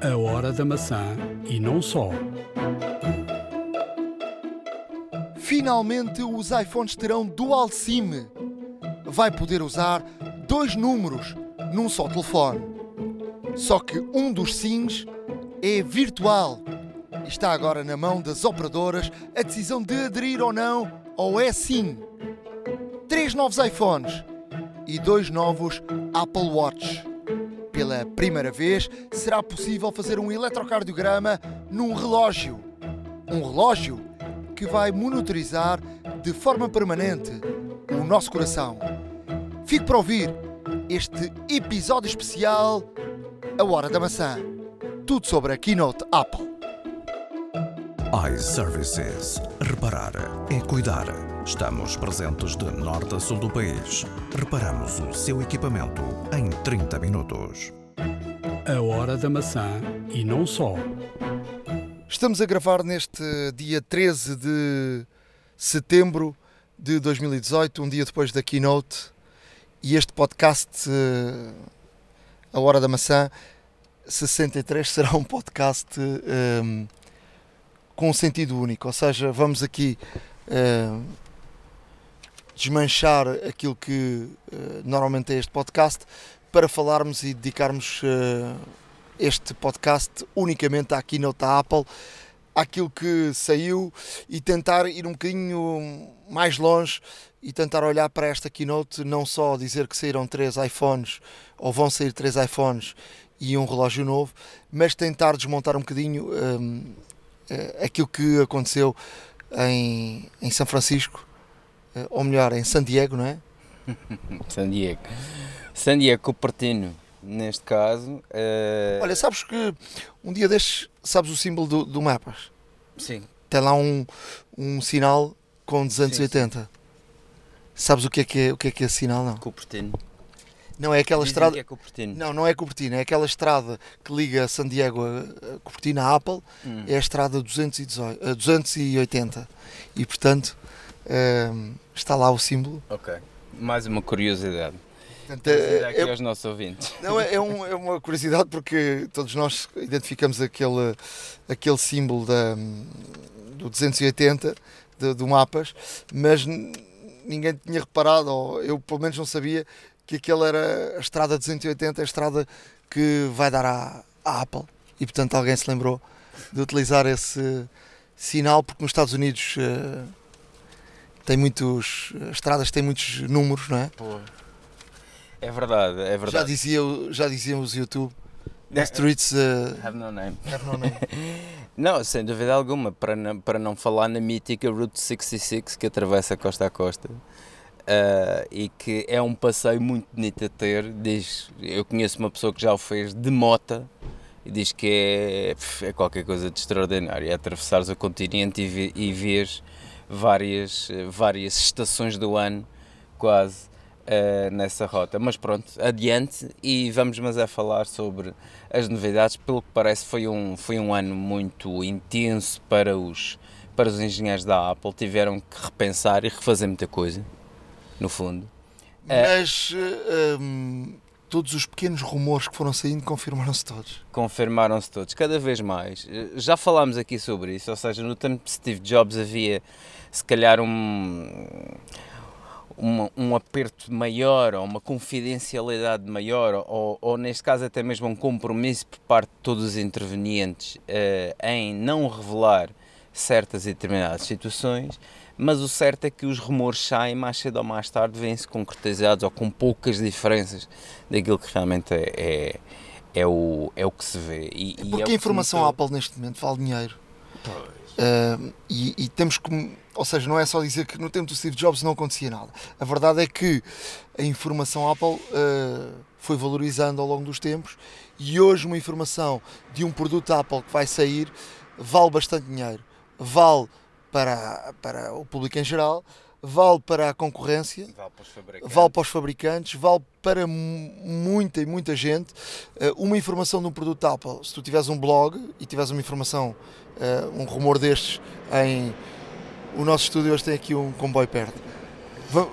A hora da maçã e não só. Finalmente os iPhones terão Dual SIM. Vai poder usar dois números num só telefone. Só que um dos SIMs é virtual. Está agora na mão das operadoras a decisão de aderir ou não ao eSIM. Três novos iPhones e dois novos Apple Watch. Pela primeira vez será possível fazer um eletrocardiograma num relógio. Um relógio que vai monitorizar de forma permanente o nosso coração. Fique para ouvir este episódio especial A Hora da Maçã. Tudo sobre a Keynote Apple. iServices. Reparar é cuidar. Estamos presentes de norte a sul do país. Reparamos o seu equipamento em 30 minutos. A hora da maçã e não só. Estamos a gravar neste dia 13 de setembro de 2018, um dia depois da Keynote, e este podcast, eh, A Hora da Maçã 63, será um podcast eh, com um sentido único, ou seja, vamos aqui eh, desmanchar aquilo que eh, normalmente é este podcast para falarmos e dedicarmos eh, este podcast unicamente à keynote da Apple, àquilo que saiu e tentar ir um bocadinho mais longe e tentar olhar para esta keynote, não só dizer que saíram três iPhones ou vão sair três iPhones e um relógio novo, mas tentar desmontar um bocadinho hum, eh, aquilo que aconteceu em, em São Francisco, ou melhor, em San Diego, não é? San Diego. San Diego Cupertino, neste caso. eh, Olha, sabes que um dia destes, sabes o símbolo do, do mapas? sim. Tem lá um, um sinal com 280. Sabes o que é que é, o que é que é esse sinal? Não. Cupertino. Não é aquela Dizem estrada. que é. Não, não é Cupertino, é aquela estrada que liga San Diego a Cupertino a Apple, Hum. é a estrada 218, a 280. E portanto está lá o símbolo. Ok. Mais uma curiosidade. Portanto, é- é- aos nossos ouvintes. Não, é, é um- é uma curiosidade porque todos nós identificamos aquele, aquele símbolo da, do 280 de- do mapas, mas ninguém tinha reparado, ou eu pelo menos não sabia, que aquele era a estrada 280, a estrada que vai dar à, à Apple. E portanto alguém se lembrou de utilizar esse sinal, porque nos Estados Unidos eh, tem muitos. As estradas têm muitos números, não é? É verdade, é Já, verdade. dizia, o- já diziam os YouTube. É, Streets uh, Have no name. have no name. Não, sem dúvida alguma, para não, para não falar na mítica Route 66 que atravessa costa a costa. ah, e que é um passeio muito bonito a ter. Diz, eu conheço uma pessoa que já o fez de mota e diz que é, é qualquer coisa de extraordinário. É atravessares o continente e, ve- e vês várias, eh, várias estações do ano, quase, ah, nessa rota. Mas pronto, adiante e vamos mas a falar sobre as novidades. Pelo que parece foi um, foi um ano muito intenso para os, para os engenheiros da Apple. Tiveram que repensar e refazer muita coisa, no fundo. É. Mas uh, um, todos os pequenos rumores que foram saindo confirmaram-se todos. confirmaram-se todos, cada vez mais. Já falámos aqui sobre isso, ou seja, no tempo de Steve Jobs havia se calhar um, uma- um aperto maior ou uma confidencialidade maior ou, ou neste caso até mesmo um compromisso por parte de todos os intervenientes eh, em não revelar certas e determinadas situações, mas o certo é que os rumores saem mais cedo ou mais tarde, vêm-se concretizados ou com poucas diferenças daquilo que realmente é, é, é o, é o que se vê. E, e é Porque que a informação notou. Apple neste momento vale dinheiro. Uh, e, e temos que. Ou seja, não é só dizer que no tempo do Steve Jobs não acontecia nada. A verdade é que a informação Apple uh, foi valorizando ao longo dos tempos e hoje uma informação de um produto Apple que vai sair vale bastante dinheiro. Vale para, para o público em geral, vale para a concorrência Vale para os fabricantes. vale para os fabricantes, vale para mu- muita e muita gente. Eh, Uma informação de um produto Apple, se tu tiveres um blog e tiveres uma informação, eh, um rumor destes em. O nosso estúdio hoje tem aqui um comboio perto. Va-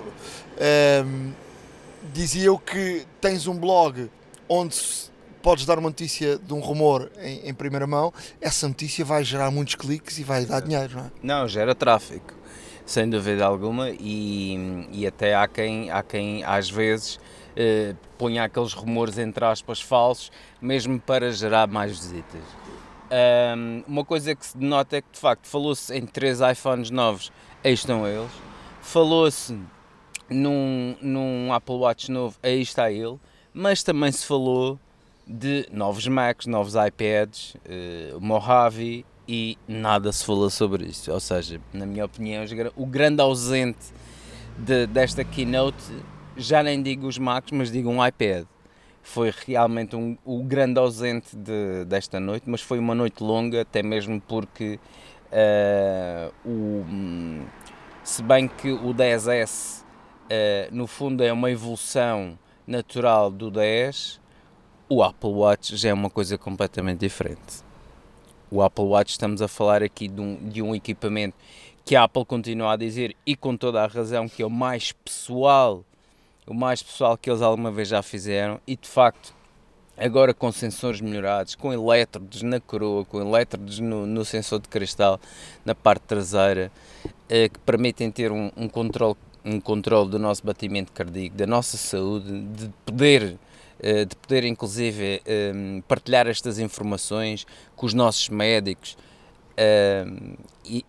ehm, dizia eu que tens um blog onde se podes dar uma notícia de um rumor em, em primeira mão, essa notícia vai gerar muitos cliques e vai dar dinheiro, não é? Não, gera tráfego, sem dúvida alguma, e, e até há quem, há quem às vezes eh, ponha aqueles rumores entre aspas falsos, mesmo para gerar mais visitas. Um, uma coisa que se denota é que de facto falou-se em três iPhones novos, aí estão eles. Falou-se num, num Apple Watch novo, aí está ele. Mas também se falou de novos Macs, novos iPads, uh, Mojave e nada se falou sobre isso. Ou seja, na minha opinião, o grande ausente de, desta keynote, já nem digo os Macs, mas digo um iPad foi realmente um, o grande ausente de, desta noite, mas foi uma noite longa, até mesmo porque uh, o, se bem que o 10S uh, eh, no fundo é uma evolução natural do 10, o Apple Watch já é uma coisa completamente diferente. O Apple Watch estamos a falar aqui de um, de um equipamento que a Apple continua a dizer e com toda a razão que é o mais pessoal o mais pessoal que eles alguma vez já fizeram e de facto agora com sensores melhorados, com elétrodos na coroa, com elétrodos no, no sensor de cristal na parte traseira, eh, que permitem ter um, um controle um controle do nosso batimento cardíaco, da nossa saúde, de poder de poder inclusive eh, partilhar estas informações com os nossos médicos eh, e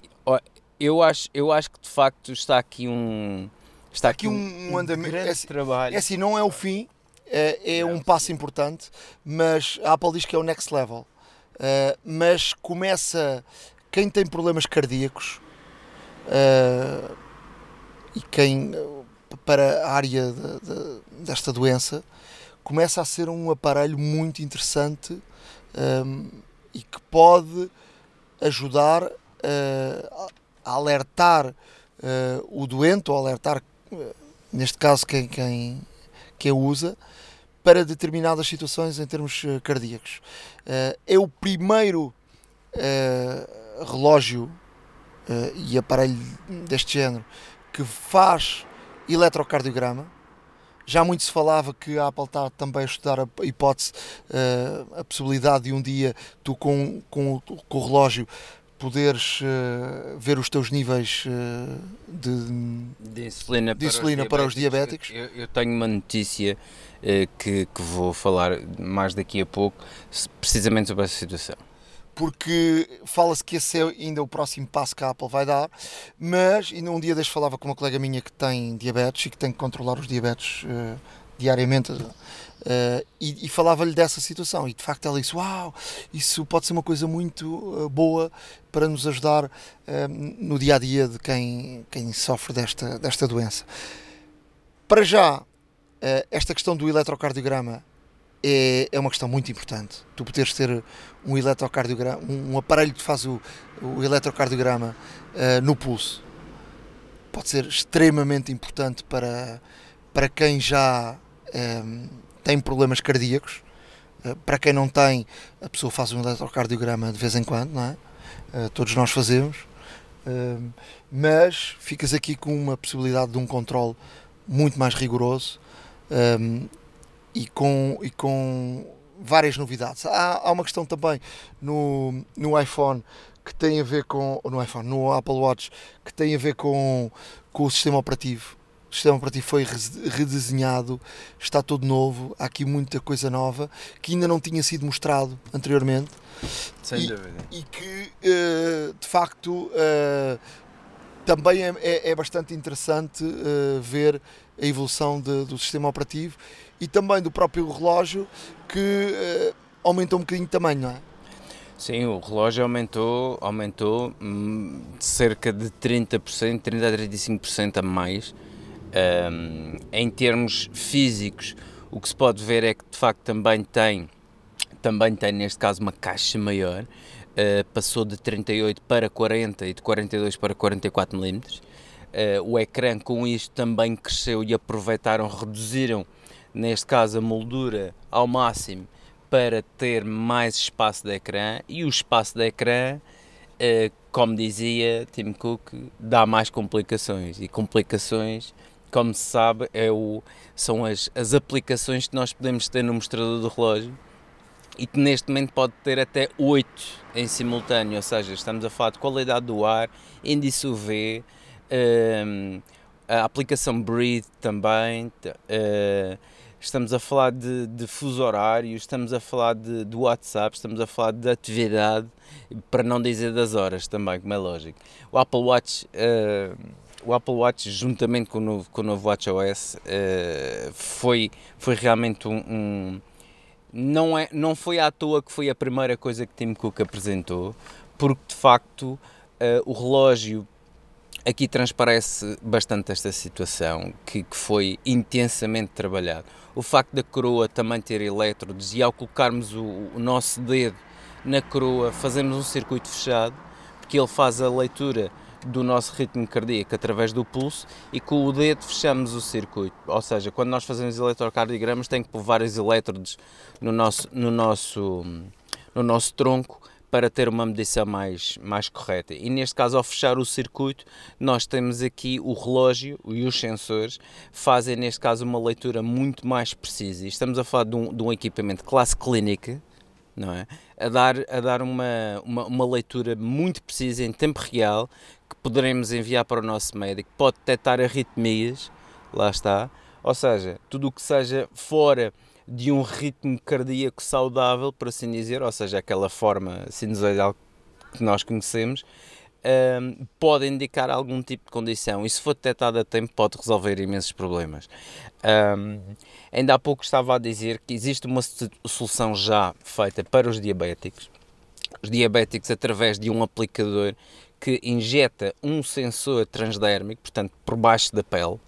eu acho eu acho que de facto está aqui um Está aqui um, um andamento. É, trabalho. É assim, não é o fim, é, é um passo importante, mas a Apple diz que é o next level. Uh, mas começa quem tem problemas cardíacos uh, e quem para a área de, de, desta doença começa a ser um aparelho muito interessante um, e que pode ajudar uh, a alertar o doente ou alertar neste caso quem, quem, quem usa, para determinadas situações em termos cardíacos. Uh, é o primeiro uh, relógio uh, e aparelho deste género que faz eletrocardiograma. Já muito se falava que a Apple está também a estudar a hipótese, a possibilidade de um dia tu com, com, com o relógio poderes uh, ver os teus níveis uh, de, de, insulina, de insulina para, os diabéticos. Eu, eu tenho uma notícia uh, que, que vou falar mais daqui a pouco, precisamente sobre essa situação. Porque fala-se que esse é ainda o próximo passo que a Apple vai dar, mas ainda um dia deste falava com uma colega minha que tem diabetes e que tem que controlar os diabetes diariamente Uh, e, e falava-lhe dessa situação e de facto ela disse, uau, isso pode ser uma coisa muito uh, boa para nos ajudar uh, no dia a dia de quem, quem sofre desta, desta doença. Para já, esta questão do eletrocardiograma é, é uma questão muito importante. Tu poderes ter um eletrocardiograma, um, um aparelho que faz o, o eletrocardiograma no pulso pode ser extremamente importante para, para quem já tem problemas cardíacos. Eh, para quem não tem, a pessoa faz um eletrocardiograma de vez em quando, não é? Eh, todos nós fazemos. Eh, mas ficas aqui com uma possibilidade de um controle muito mais rigoroso e com, e com várias novidades. Há, há uma questão também no, no iPhone que tem a ver com no iPhone, no Apple Watch, que tem a ver com, com o sistema operativo o sistema operativo foi redesenhado, está todo novo, há aqui muita coisa nova que ainda não tinha sido mostrado anteriormente. Sem e, dúvida. E que uh, de facto uh, também é, é, é, bastante interessante uh, ver a evolução de, do sistema operativo e também do próprio relógio que aumentou um bocadinho de tamanho, não é? Sim, o relógio aumentou, aumentou hum, cerca de 30%, 30 a 35% a mais um, em termos físicos, o que se pode ver é que de facto também tem, também tem neste caso uma caixa maior, uh, passou de 38 para 40 e de 42 para 44 mm. Uh, o ecrã com isto também cresceu e aproveitaram, reduziram neste caso a moldura ao máximo para ter mais espaço de ecrã. E o espaço de ecrã, uh, como dizia Tim Cook, dá mais complicações. E complicações como se sabe, é o, são as, as aplicações que nós podemos ter no mostrador do relógio e que neste momento pode ter até 8 em simultâneo, ou seja, estamos a falar de qualidade do ar, índice UV, a aplicação Breathe também, uh, estamos a falar de, de fuso horário, estamos a falar de, de WhatsApp, estamos a falar de atividade, para não dizer das horas também, como é lógico. O Apple Watch, uh, o Apple Watch juntamente com o novo, com o novo WatchOS uh, foi, foi realmente um, um, não, é, não foi à toa que foi a primeira coisa que Tim Cook apresentou, porque de facto uh, o relógio aqui transparece bastante esta situação que, que, foi intensamente trabalhado. O facto da coroa também ter elétrodos e ao colocarmos o, o nosso dedo na coroa fazemos um circuito fechado, porque ele faz a leitura do nosso ritmo cardíaco através do pulso e com o dedo fechamos o circuito. Ou seja, quando nós fazemos eletrocardiogramas tem que pôr vários elétrodos no nosso, no nosso, no nosso tronco para ter uma medição mais, mais correta. E neste caso, ao fechar o circuito, nós temos aqui o relógio e os sensores fazem, neste caso, uma leitura muito mais precisa. E estamos a falar de um, de um equipamento classe clínica, não é? A dar, a dar uma, uma, uma leitura muito precisa em tempo real que poderemos enviar para o nosso médico. Pode detectar arritmias, lá está. Ou seja, tudo o que seja fora de um ritmo cardíaco saudável, por assim dizer, ou seja, aquela forma sinusoidal que nós conhecemos, um, pode indicar algum tipo de condição e se for detectado a tempo pode resolver imensos problemas. Um, ainda há pouco estava a dizer que existe uma solução já feita para os diabéticos, os diabéticos através de um aplicador que injeta um sensor transdérmico, portanto por baixo da pele,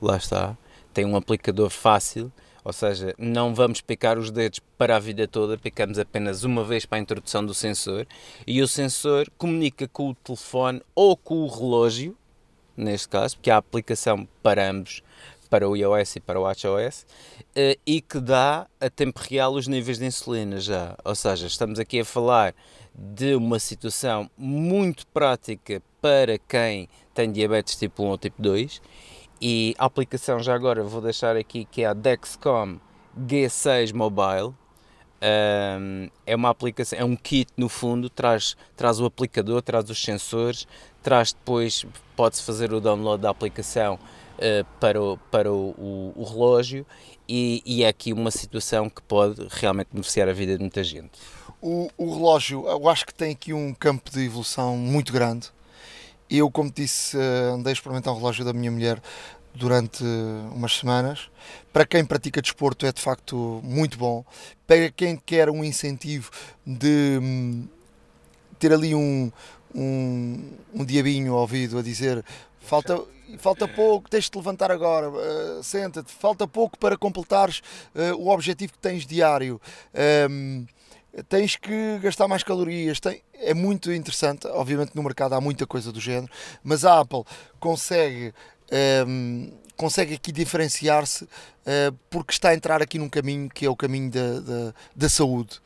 lá está, tem um aplicador fácil ou seja, não vamos picar os dedos para a vida toda, picamos apenas uma vez para a introdução do sensor e o sensor comunica com o telefone ou com o relógio, neste caso, porque há aplicação para ambos, para o iOS e para o WatchOS, eh, e que dá a tempo real os níveis de insulina já. Ou seja, estamos aqui a falar de uma situação muito prática para quem tem diabetes tipo 1 ou tipo 2 e a aplicação já agora vou deixar aqui que é a Dexcom G6 Mobile. Um, é uma aplicação, é um kit no fundo, traz, traz o aplicador, traz os sensores, traz depois, pode-se fazer o download da aplicação uh, para, o, para o, o, o relógio e, e, é aqui uma situação que pode realmente beneficiar a vida de muita gente. O, o relógio, eu acho que tem aqui um campo de evolução muito grande eu, como disse, eh, andei a experimentar o relógio da minha mulher durante umas semanas. Para quem pratica desporto é de facto muito bom. Para quem quer um incentivo de hum, ter ali um, um, um diabinho ao ouvido a dizer falta, falta pouco, tens de levantar agora, uh, senta-te, falta pouco para completares uh, o objetivo que tens diário. Um, tens que gastar mais calorias. Tem, é muito interessante. Obviamente, no mercado há muita coisa do género, mas a Apple consegue. Um, ehm, consegue aqui diferenciar-se uh, porque está a entrar aqui num caminho que é o caminho da, da, da saúde.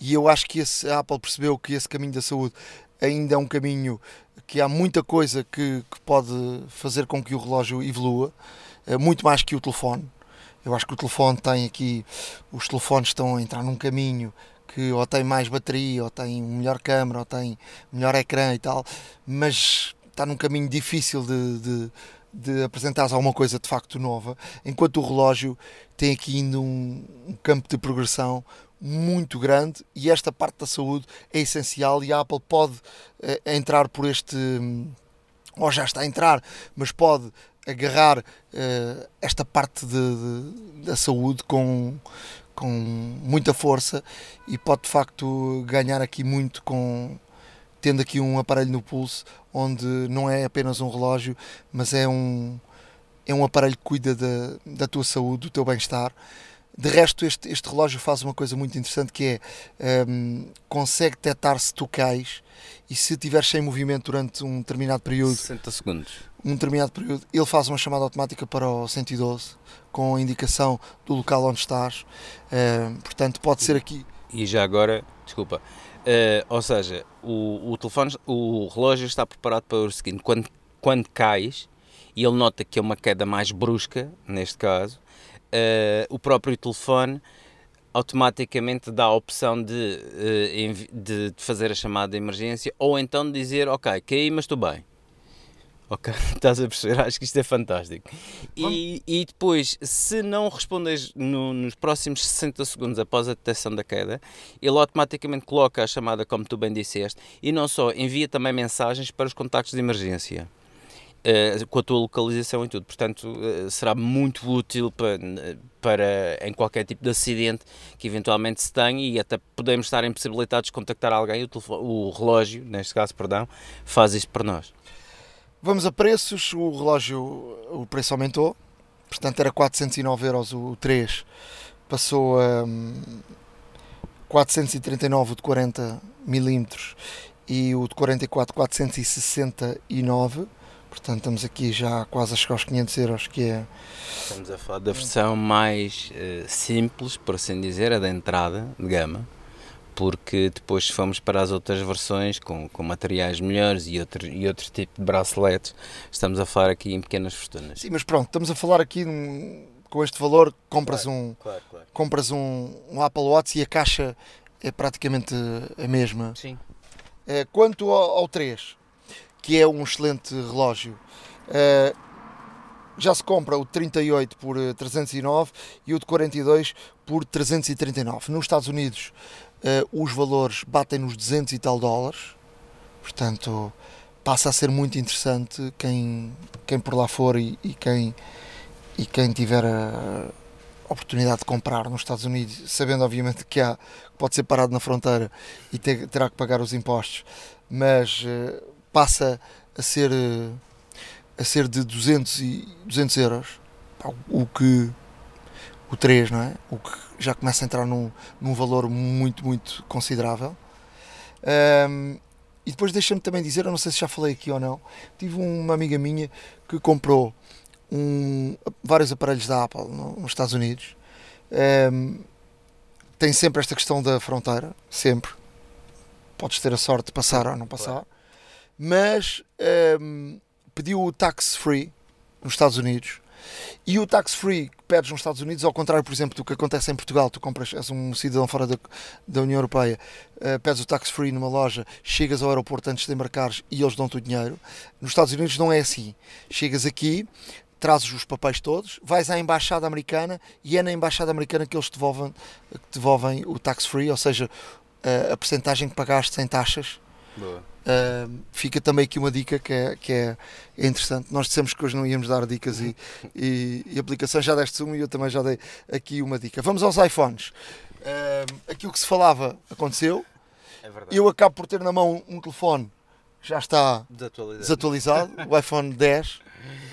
E eu acho que esse, a Apple percebeu que esse caminho da saúde ainda é um caminho que há muita coisa que, que pode fazer com que o relógio evolua, uh, muito mais que o telefone. Eu acho que o telefone tem aqui, os telefones estão a entrar num caminho que ou tem mais bateria, ou tem melhor câmera, ou tem melhor ecrã e tal, mas está num caminho difícil de, de, de apresentares alguma coisa de facto nova, enquanto o relógio tem aqui ainda um, um campo de progressão muito grande e esta parte da saúde é essencial e a Apple pode uh, entrar por este ou já está a entrar, mas pode agarrar uh, esta parte de, de, da saúde com, com muita força e pode de facto ganhar aqui muito com tendo aqui um aparelho no pulso onde não é apenas um relógio, mas é um é um aparelho que cuida da, da tua saúde, do teu bem-estar. De resto, este, este relógio faz uma coisa muito interessante que é um, consegue detectar se tu cais e se estiveres sem movimento durante um determinado período 60 segundos um determinado período, ele faz uma chamada automática para o 112 com a indicação do local onde estás. Uh, portanto, pode ser aqui. E já agora, desculpa, uh, ou seja, o, o telefone, o relógio está preparado para o seguinte: quando, quando cais e ele nota que é uma queda mais brusca, neste caso, uh, o próprio telefone automaticamente dá a opção de, uh, de, fazer a chamada de emergência ou então de dizer, ok, caí, mas estou bem. Ok, estás a perceber? Acho que isto é fantástico. E, e depois, se não respondes no, nos próximos 60 segundos após a detecção da queda, ele automaticamente coloca a chamada, como tu bem disseste, e não só, envia também mensagens para os contactos de emergência. Uh, com a tua localização e tudo. Portanto, uh, será muito útil para, para em qualquer tipo de acidente que eventualmente se tenha e até podemos estar impossibilitados de contactar alguém. O, o relógio, neste caso, perdão, faz isso para nós. Vamos a preços. O relógio, o preço aumentou. Portanto, era 409 euros o 3. Passou a 439 o de 40 milímetros e o de 44 469 Portanto, estamos aqui já quase a chegar aos 500 euros, que é... Estamos a falar da versão mais uh, simples, por assim dizer, a da entrada de gama, porque depois se fomos para as outras versões com, com materiais melhores e outro, e outro tipo de braceletes, estamos a falar aqui em pequenas fortunas. Sim, mas pronto, estamos a falar aqui num, com este valor, compras, claro, um, claro, claro. compras um, um Apple Watch e a caixa é praticamente a mesma. Sim. É, quanto ao, ao 3, que é um excelente relógio. Uh, já se compra o 38 por 309 eh, e o de 42 por 339. Nos Estados Unidos uh, os valores batem nos 200 e tal dólares, portanto passa a ser muito interessante quem, quem por lá for e, e quem, e quem tiver a oportunidade de comprar nos Estados Unidos, sabendo obviamente que há, pode ser parado na fronteira e ter, terá que pagar os impostos, mas uh, passa a ser a ser de 200 e 200 euros o que o 3 não é? O que já começa a entrar num, num valor muito muito considerável. Um, e depois deixa-me também dizer eu não sei se já falei aqui ou não tive uma amiga minha que comprou um, vários aparelhos da Apple no, nos Estados Unidos. Um, tem sempre esta questão da fronteira sempre. Podes ter a sorte de passar ou não passar mas um, pediu o tax free nos Estados Unidos e o tax free que pedes nos Estados Unidos, ao contrário, por exemplo, do que acontece em Portugal, tu compras, és um cidadão fora da, da União Europeia, uh, pedes o tax free numa loja, chegas ao aeroporto antes de embarcares e eles dão-te o dinheiro. Nos Estados Unidos não é assim. Chegas aqui, trazes os papéis todos, vais à embaixada americana e é na embaixada americana que eles devolvem, te devolvem o tax free, ou seja, a, a percentagem que pagaste sem taxas. Uh, fica também aqui uma dica que é, que é, interessante. Nós dissemos que hoje não íamos dar dicas e, e, e aplicações, já deste uma e eu também já dei aqui uma dica. Vamos aos iPhones. Uh, aquilo que se falava aconteceu. É eu acabo por ter na mão um telefone que já está desatualizado, desatualizado o iPhone 10.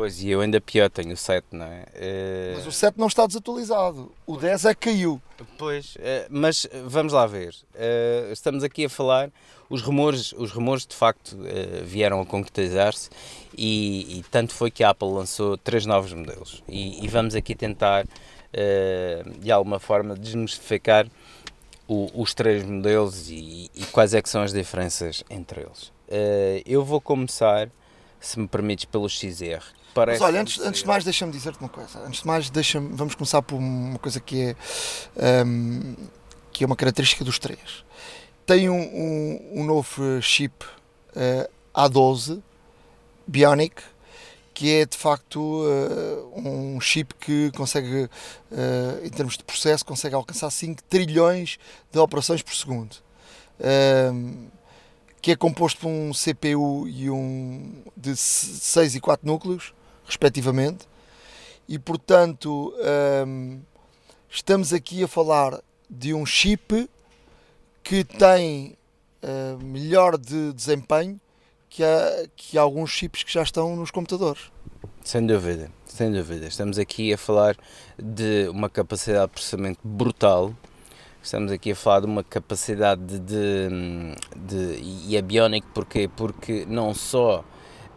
Pois, e eu ainda pior, tenho o 7, não é? Uh... Mas o 7 não está desatualizado, o 10 é que caiu. Pois, uh, mas vamos lá ver. Estamos aqui a falar os rumores, os rumores de facto vieram a concretizar-se e, e, tanto foi que a Apple lançou três novos modelos. E, e vamos aqui tentar, de alguma forma, desmistificar o, os três modelos e, e, quais é que são as diferenças entre eles. Eu vou começar, se me permites, pelo XR. Mas olha, antes, antes de mais, deixa-me dizer-te uma coisa. Antes de mais, deixa vamos começar por uma coisa que é, um, que é uma característica dos três tem um, um, um novo chip uh, A12 Bionic que é de facto uh, um chip que consegue, uh, em termos de processo, consegue alcançar 5 trilhões de operações por segundo. que é composto por um CPU e um de 6 e 4 núcleos, respectivamente. E portanto, estamos aqui a falar de um chip que tem uh, melhor de desempenho que, há, que alguns chips que já estão nos computadores. Sem dúvida, sem dúvida. Estamos aqui a falar de uma capacidade de processamento brutal. Estamos aqui a falar de uma capacidade de, de, de e é bionic porquê? Porque não só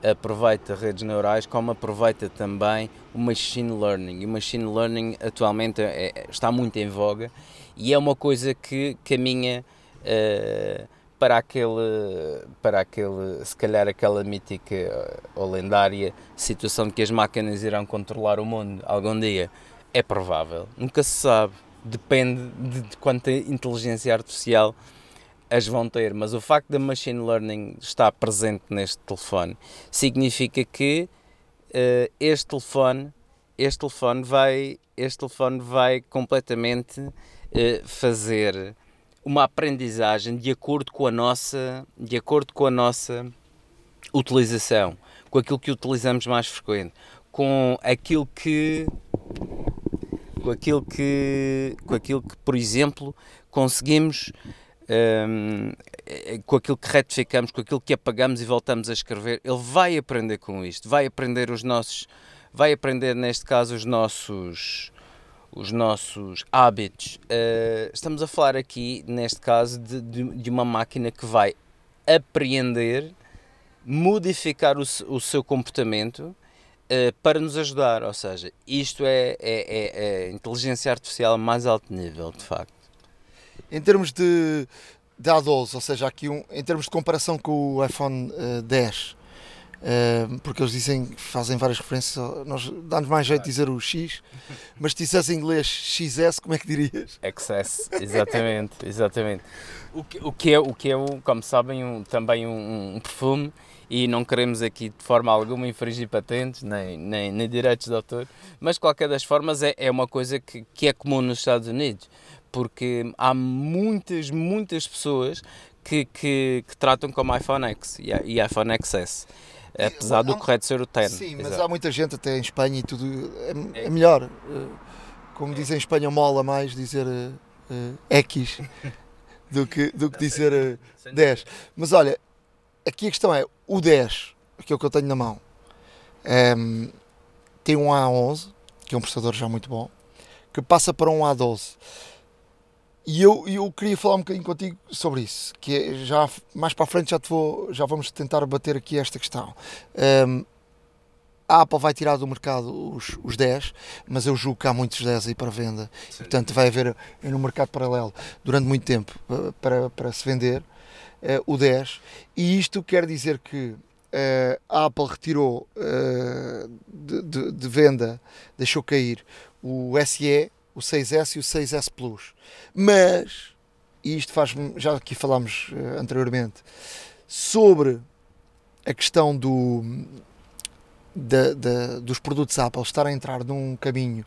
aproveita redes neurais, como aproveita também o machine learning. E o machine learning atualmente é, está muito em voga e é uma coisa que caminha uh, para aquele, para aquele, se calhar aquela mítica ou lendária situação de que as máquinas irão controlar o mundo algum dia. É provável, nunca se sabe, depende de, de quanta inteligência artificial as vão ter, mas o facto da machine learning estar presente neste telefone significa que uh, este telefone este telefone vai este telefone vai completamente uh, fazer uma aprendizagem de acordo com a nossa de acordo com a nossa utilização com aquilo que utilizamos mais frequente com aquilo que com aquilo que com aquilo que por exemplo conseguimos um, com aquilo que retificamos, com aquilo que apagamos e voltamos a escrever, ele vai aprender com isto, vai aprender os nossos, vai aprender neste caso os nossos, os nossos hábitos. Uh, estamos a falar aqui, neste caso, de, de, de, uma máquina que vai apreender, modificar o, o seu comportamento uh, para nos ajudar. Ou seja, isto é, é, é, é inteligência artificial a mais alto nível, de facto. Em termos de, de A12, ou seja, aqui um, em termos de comparação com o iPhone uh, 10, uh, porque eles dizem, fazem várias referências, nós dá-nos mais jeito de dizer o X, mas se dissesse em inglês XS, como é que dirias? XS, exatamente, exatamente. O que, o que é, o que é como sabem, um, também um, um perfume e não queremos aqui de forma alguma infringir patentes nem, nem, nem direitos de autor, mas de qualquer das formas é, é uma coisa que, que é comum nos Estados Unidos porque há muitas, muitas pessoas que, que, que tratam como iPhone X e, e iPhone XS. Apesar do correto ser o 10. Sim, mas Exato. há muita gente até em Espanha e tudo. É, é melhor. Eh, como dizem em Espanha, mola mais dizer uh, X do que, do que dizer uh, 10. Mas olha, aqui a questão é: o 10, aquilo que eu tenho na mão, um, ehm, tem um A11, que é um processador já muito bom, que passa para um A12. E eu, eu queria falar um bocadinho contigo sobre isso, que é, já mais para a frente já, te vou, já vamos tentar bater aqui esta questão. Um, a Apple vai tirar do mercado os, os 10, mas eu julgo que há muitos 10 aí para venda. Sim. Portanto, vai haver no mercado paralelo durante muito tempo eh, para, para se vender uh, o 10. E isto quer dizer que uh, a Apple retirou uh, de, de, de, venda, deixou cair o SE, o 6S e o 6S Plus. Mas, e isto faz já aqui falámos uh, anteriormente, sobre a questão do, da, da, dos produtos Apple estar a entrar num caminho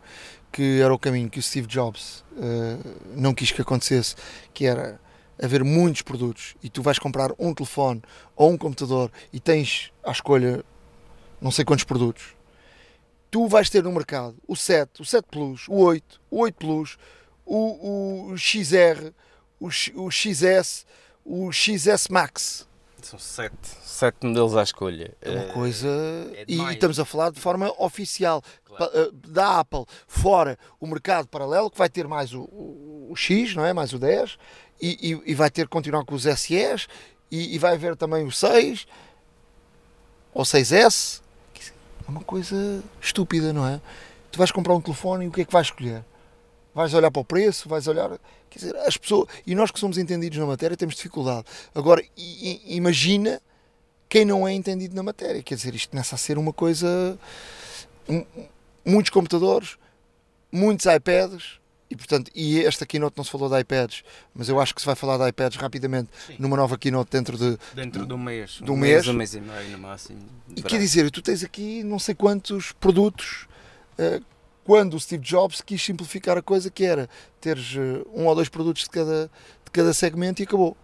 que era o caminho que o Steve Jobs uh, não quis que acontecesse, que era haver muitos produtos e tu vais comprar um telefone ou um computador e tens à escolha não sei quantos produtos tu vais ter no mercado o 7, o 7 Plus, o 8, o 8 Plus, o, o XR, o, o XS, o XS Max. São sete, sete modelos à escolha. É uma coisa. É e estamos a falar de forma oficial claro. Eh, da Apple, fora o mercado paralelo, que vai ter mais o, o, o X, não é? Mais o 10, e, e, e, vai ter continuar com os SEs, e, e vai haver também o 6 ou 6S, é uma coisa estúpida, não é? Tu vais comprar um telefone e o que é que vais escolher? Vais olhar para o preço, vais olhar. Quer dizer, as pessoas. E nós que somos entendidos na matéria temos dificuldade. Agora, imagina quem não é entendido na matéria. Quer dizer, isto começa a ser uma coisa. Muitos computadores, muitos iPads, e portanto, e esta keynote não se falou de iPads, mas eu acho que se vai falar de iPads rapidamente Sim. numa nova keynote dentro de dentro de um mês, de um, um mês, mês, um mês e meio no máximo. E quer dizer, tu tens aqui não sei quantos produtos uh, quando o Steve Jobs quis simplificar a coisa que era teres uh, um ou dois produtos de cada de cada segmento e acabou.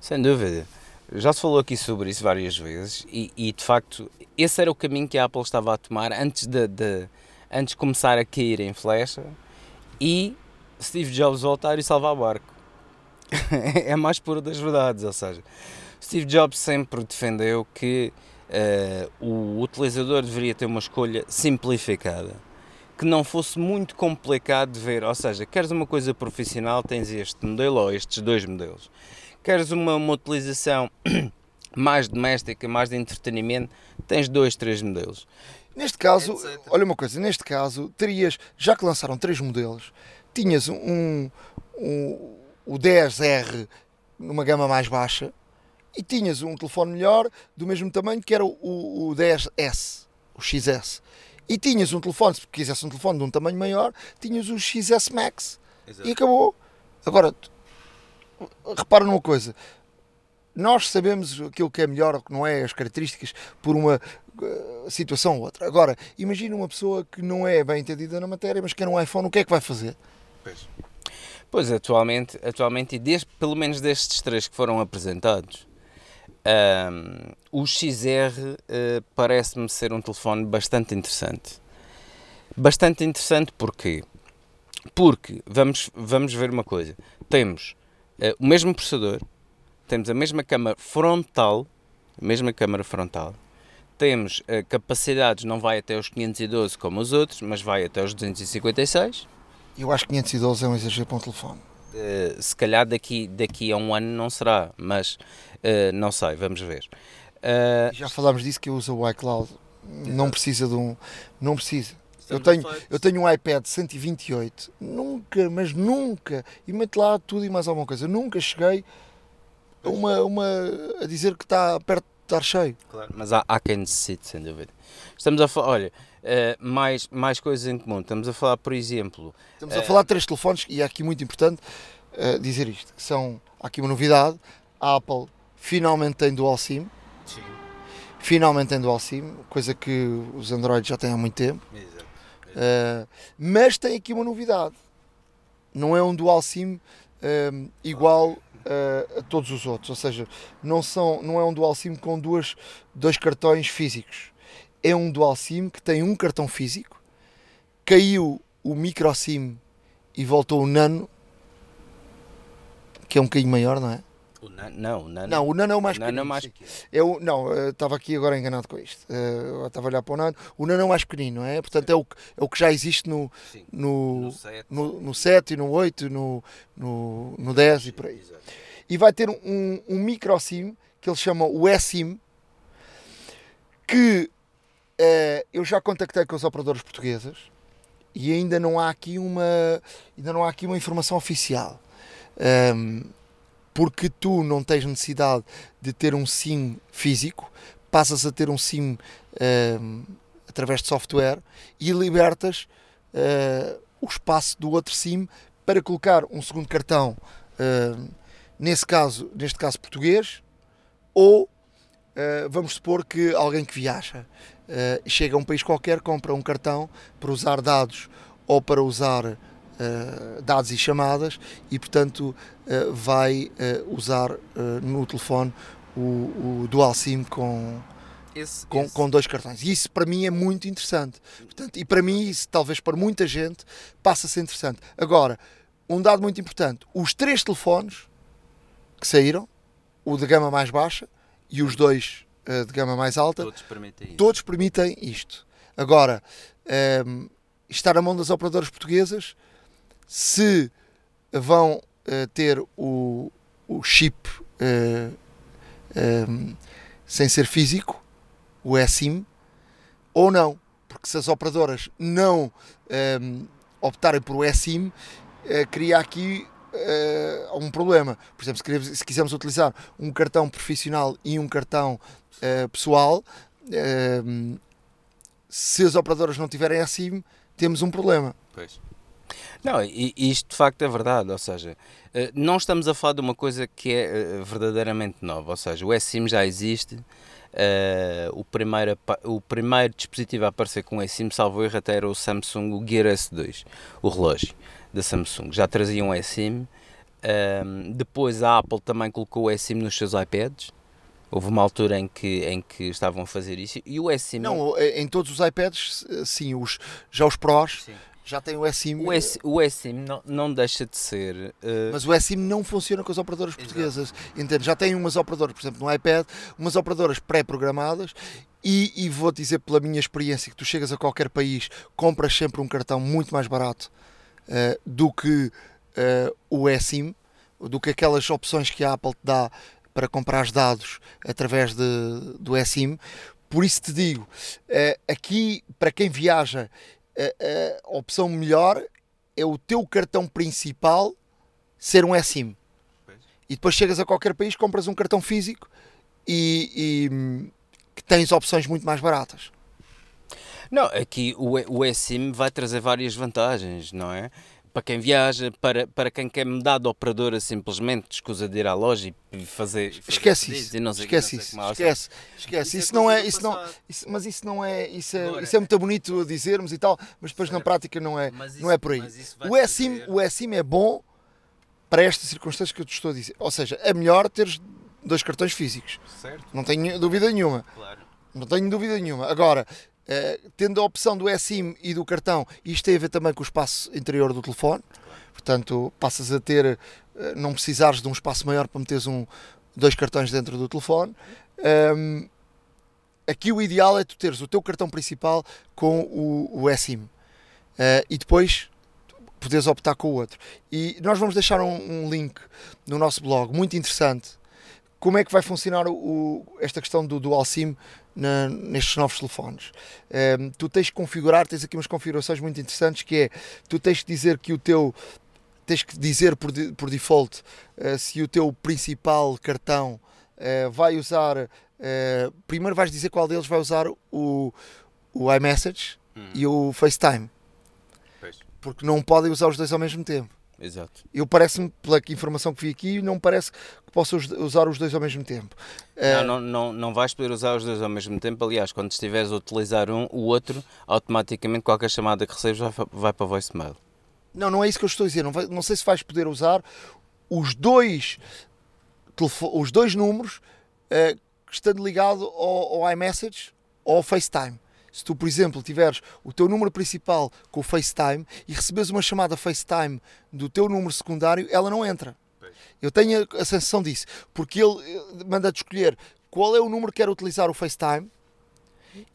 Sem dúvida. Já se falou aqui sobre isso várias vezes e, e de facto esse era o caminho que a Apple estava a tomar antes de, de antes de começar a cair em flecha e Steve Jobs voltar e salvar o barco. é a mais pura das verdades, ou seja, Steve Jobs sempre defendeu que uh, o utilizador deveria ter uma escolha simplificada, que não fosse muito complicado de ver, ou seja, queres uma coisa profissional, tens este modelo ou estes dois modelos. Queres uma, uma utilização mais doméstica, mais de entretenimento, tens dois, três modelos. Neste caso, etc. olha uma coisa, neste caso, terias, já que lançaram três modelos, tinhas um, um, o 10R numa gama mais baixa e tinhas um telefone melhor do mesmo tamanho que era o, o 10S, o XS. E tinhas um telefone, se quisesse um telefone de um tamanho maior, tinhas o XS Max. e acabou. Agora, repara numa coisa. Nós sabemos aquilo que é melhor ou que não é, as características, por uma eh, situação ou outra. Agora, imagina uma pessoa que não é bem entendida na matéria, mas quer um iPhone, o que é que vai fazer? Pois, atualmente, atualmente e desde, pelo menos destes três que foram apresentados, ahm, o XR eh, parece-me ser um telefone bastante interessante. Bastante interessante porquê? Porque, vamos, vamos ver uma coisa, temos eh, o mesmo processador, temos a mesma câmara frontal, a mesma câmara frontal, temos eh, capacidades, não vai até os 512 como os outros, mas vai até os 256, Eu acho que 512 é um exagero para um telefone. Uh, se calhar daqui, daqui a um ano não será, mas uh, não sei, vamos ver. Uh, Já falámos disso que eu uso o iCloud. Não precisa de um. Não precisa. Eu tenho, eu tenho um iPad 128, nunca, mas nunca, e mete lá tudo e mais alguma coisa. Nunca cheguei uma, uma, a dizer que está perto de estar cheio. Claro, mas há, há quem necessite, sem dúvida. Estamos a falar, olha, uh, mais, mais coisas em comum. Estamos a falar, por exemplo, Estamos a falar de três telefones e é aqui muito importante eh, dizer isto, que são, há aqui uma novidade, a Apple finalmente tem Dual SIM, finalmente tem Dual SIM, coisa que os Androids já têm há muito tempo. Uh, mas tem aqui uma novidade. Não é um dual SIM um, igual uh, a todos os outros. Ou seja, não, são, não é um dual SIM com duas, dois cartões físicos. É um dual SIM que tem um cartão físico. Caiu o micro SIM e voltou o nano, que é um bocadinho maior, não é? O não, o Nano, Não, o nano é o mais o é pequenino. mais sim. pequeno. Eu, não, eh, estava aqui agora enganado com isto. Eh, eu estava a olhar para o Nano. O Nano é o mais pequenino, não é? Portanto, é o, que- é o que já existe no, Sim. no, No sete. no, no 7, no 8, no, no, no 10 e por aí. Exato. E vai ter um, um micro SIM que eles chamam o eSIM, que eh, eu já contactei com as operadoras portuguesas e ainda não há aqui uma, ainda não há aqui uma informação oficial. Ahm, porque tu não tens necessidade de ter um SIM físico, passas a ter um SIM ahm, através de software e libertas ah, o espaço do outro SIM para colocar um segundo cartão, ahm, nesse caso, neste caso português, ou ah, vamos supor que alguém que viaja ah, chega a um país qualquer, compra um cartão para usar dados ou para usar ah, dados e chamadas e portanto ah, vai ah, usar no telefone o, o dual SIM com, Esse, com, esse- com dois cartões. E isso para mim é muito interessante. Portanto, e para mim, isso talvez para muita gente, passa a ser interessante. Agora, um dado muito importante: os três telefones que saíram, o de gama mais baixa e os dois eh, de gama mais alta, todos permitem isso. todos permitem isto. Agora, ehm, está na mão das operadoras portuguesas se vão eh, ter o, o chip eh, ehm, sem ser físico, o eSIM, ou não. Porque se as operadoras não ehm, optarem por o eSIM, eh, cria aqui eh, um problema. Por exemplo, se, se quisermos utilizar um cartão profissional e um cartão eh, pessoal, ehm, se as operadoras não tiverem eSIM, temos um problema. Pois. Não, isto de facto é verdade, ou seja, eh, não estamos a falar de uma coisa que é eh, verdadeiramente nova, ou seja, o eSIM já existe, eh, o, primeiro, o primeiro dispositivo a aparecer com eSIM, salvo erro, até era o Samsung, o Gear S2, o relógio da Samsung, já trazia um eSIM, Ahm, depois a Apple também colocou o eSIM nos seus iPads, houve uma altura em que, em que estavam a fazer isso, e o eSIM... Não, em todos os iPads, sim, os, já os Pros Sim. Já têm o eSIM. O, S, o eSIM não, não deixa de ser... eh, Mas o eSIM não funciona com as operadoras portuguesas. Entende? Já tem umas operadoras, por exemplo, no iPad, umas operadoras pré-programadas. E, e vou dizer pela minha experiência que tu chegas a qualquer país, compras sempre um cartão muito mais barato eh, do que eh, o eSIM, do que aquelas opções que a Apple te dá para comprar os dados através de, do eSIM. Por isso te digo, eh, aqui para quem viaja, eh, a opção melhor é o teu cartão principal ser um. Pois. E depois chegas a qualquer país, compras um cartão físico e, e, que tens opções muito mais baratas. Não, aqui o, o vai trazer várias vantagens, não é? Para quem viaja, para, para quem quer mudar de operadora simplesmente, escusa de ir à loja e fazer. fazer Esquece isso. não sei- Esquece não isso. é. Esquece. Esquece. Isso é Isso não coisa é. Isso não, isso- mas isso não é. Isso é, Agora- isso é muito bonito a dizermos e tal, mas depois na Certo. prática não é, Mas não isso- é por aí. isso O eSIM, fazer- o eSIM é bom para estas circunstâncias que eu te estou a dizer. Ou seja, é melhor teres dois cartões físicos. Certo, Não tenho dúvida nenhuma. claro. Não tenho dúvida nenhuma. Agora, eh, tendo a opção do eSIM e do cartão, isto tem a ver também com o espaço interior do telefone. Portanto, passas a ter, eh, não precisares de um espaço maior para meteres um, dois cartões dentro do telefone. Ahm, aqui o ideal é tu teres o teu cartão principal com o, o eSIM Eh, e depois poderes optar com o outro. E nós vamos deixar um, um link no nosso blog muito interessante. Como é que vai funcionar o- esta questão do dual SIM na- nestes novos telefones? Ehm, tu tens que configurar, tens aqui umas configurações muito interessantes que é, tu tens que dizer que o teu tens que dizer por, por default eh, se o teu principal cartão eh, vai usar eh, primeiro vais dizer qual deles vai usar o, o iMessage Hum, e o FaceTime pois, porque não podem usar os dois ao mesmo tempo Exato. eu parece-me, pela informação que vi aqui, não me parece que possa us- usar os dois ao mesmo tempo. Eh, Não, não, não, não vais poder usar os dois ao mesmo tempo. Aliás, quando estiveres a utilizar um, o outro, automaticamente qualquer chamada que recebes vai, vai para voicemail. não, não é isso que eu estou a dizer. Não, vai- não sei se vais poder usar os dois, os dois números eh, estando ligado ao, ao iMessage ou ao FaceTime. Se tu, por exemplo, tiveres o teu número principal com o FaceTime e receberes uma chamada FaceTime do teu número secundário, ela não entra. Eu tenho a sensação disso, porque ele eh, manda-te escolher qual é o número que quer utilizar o FaceTime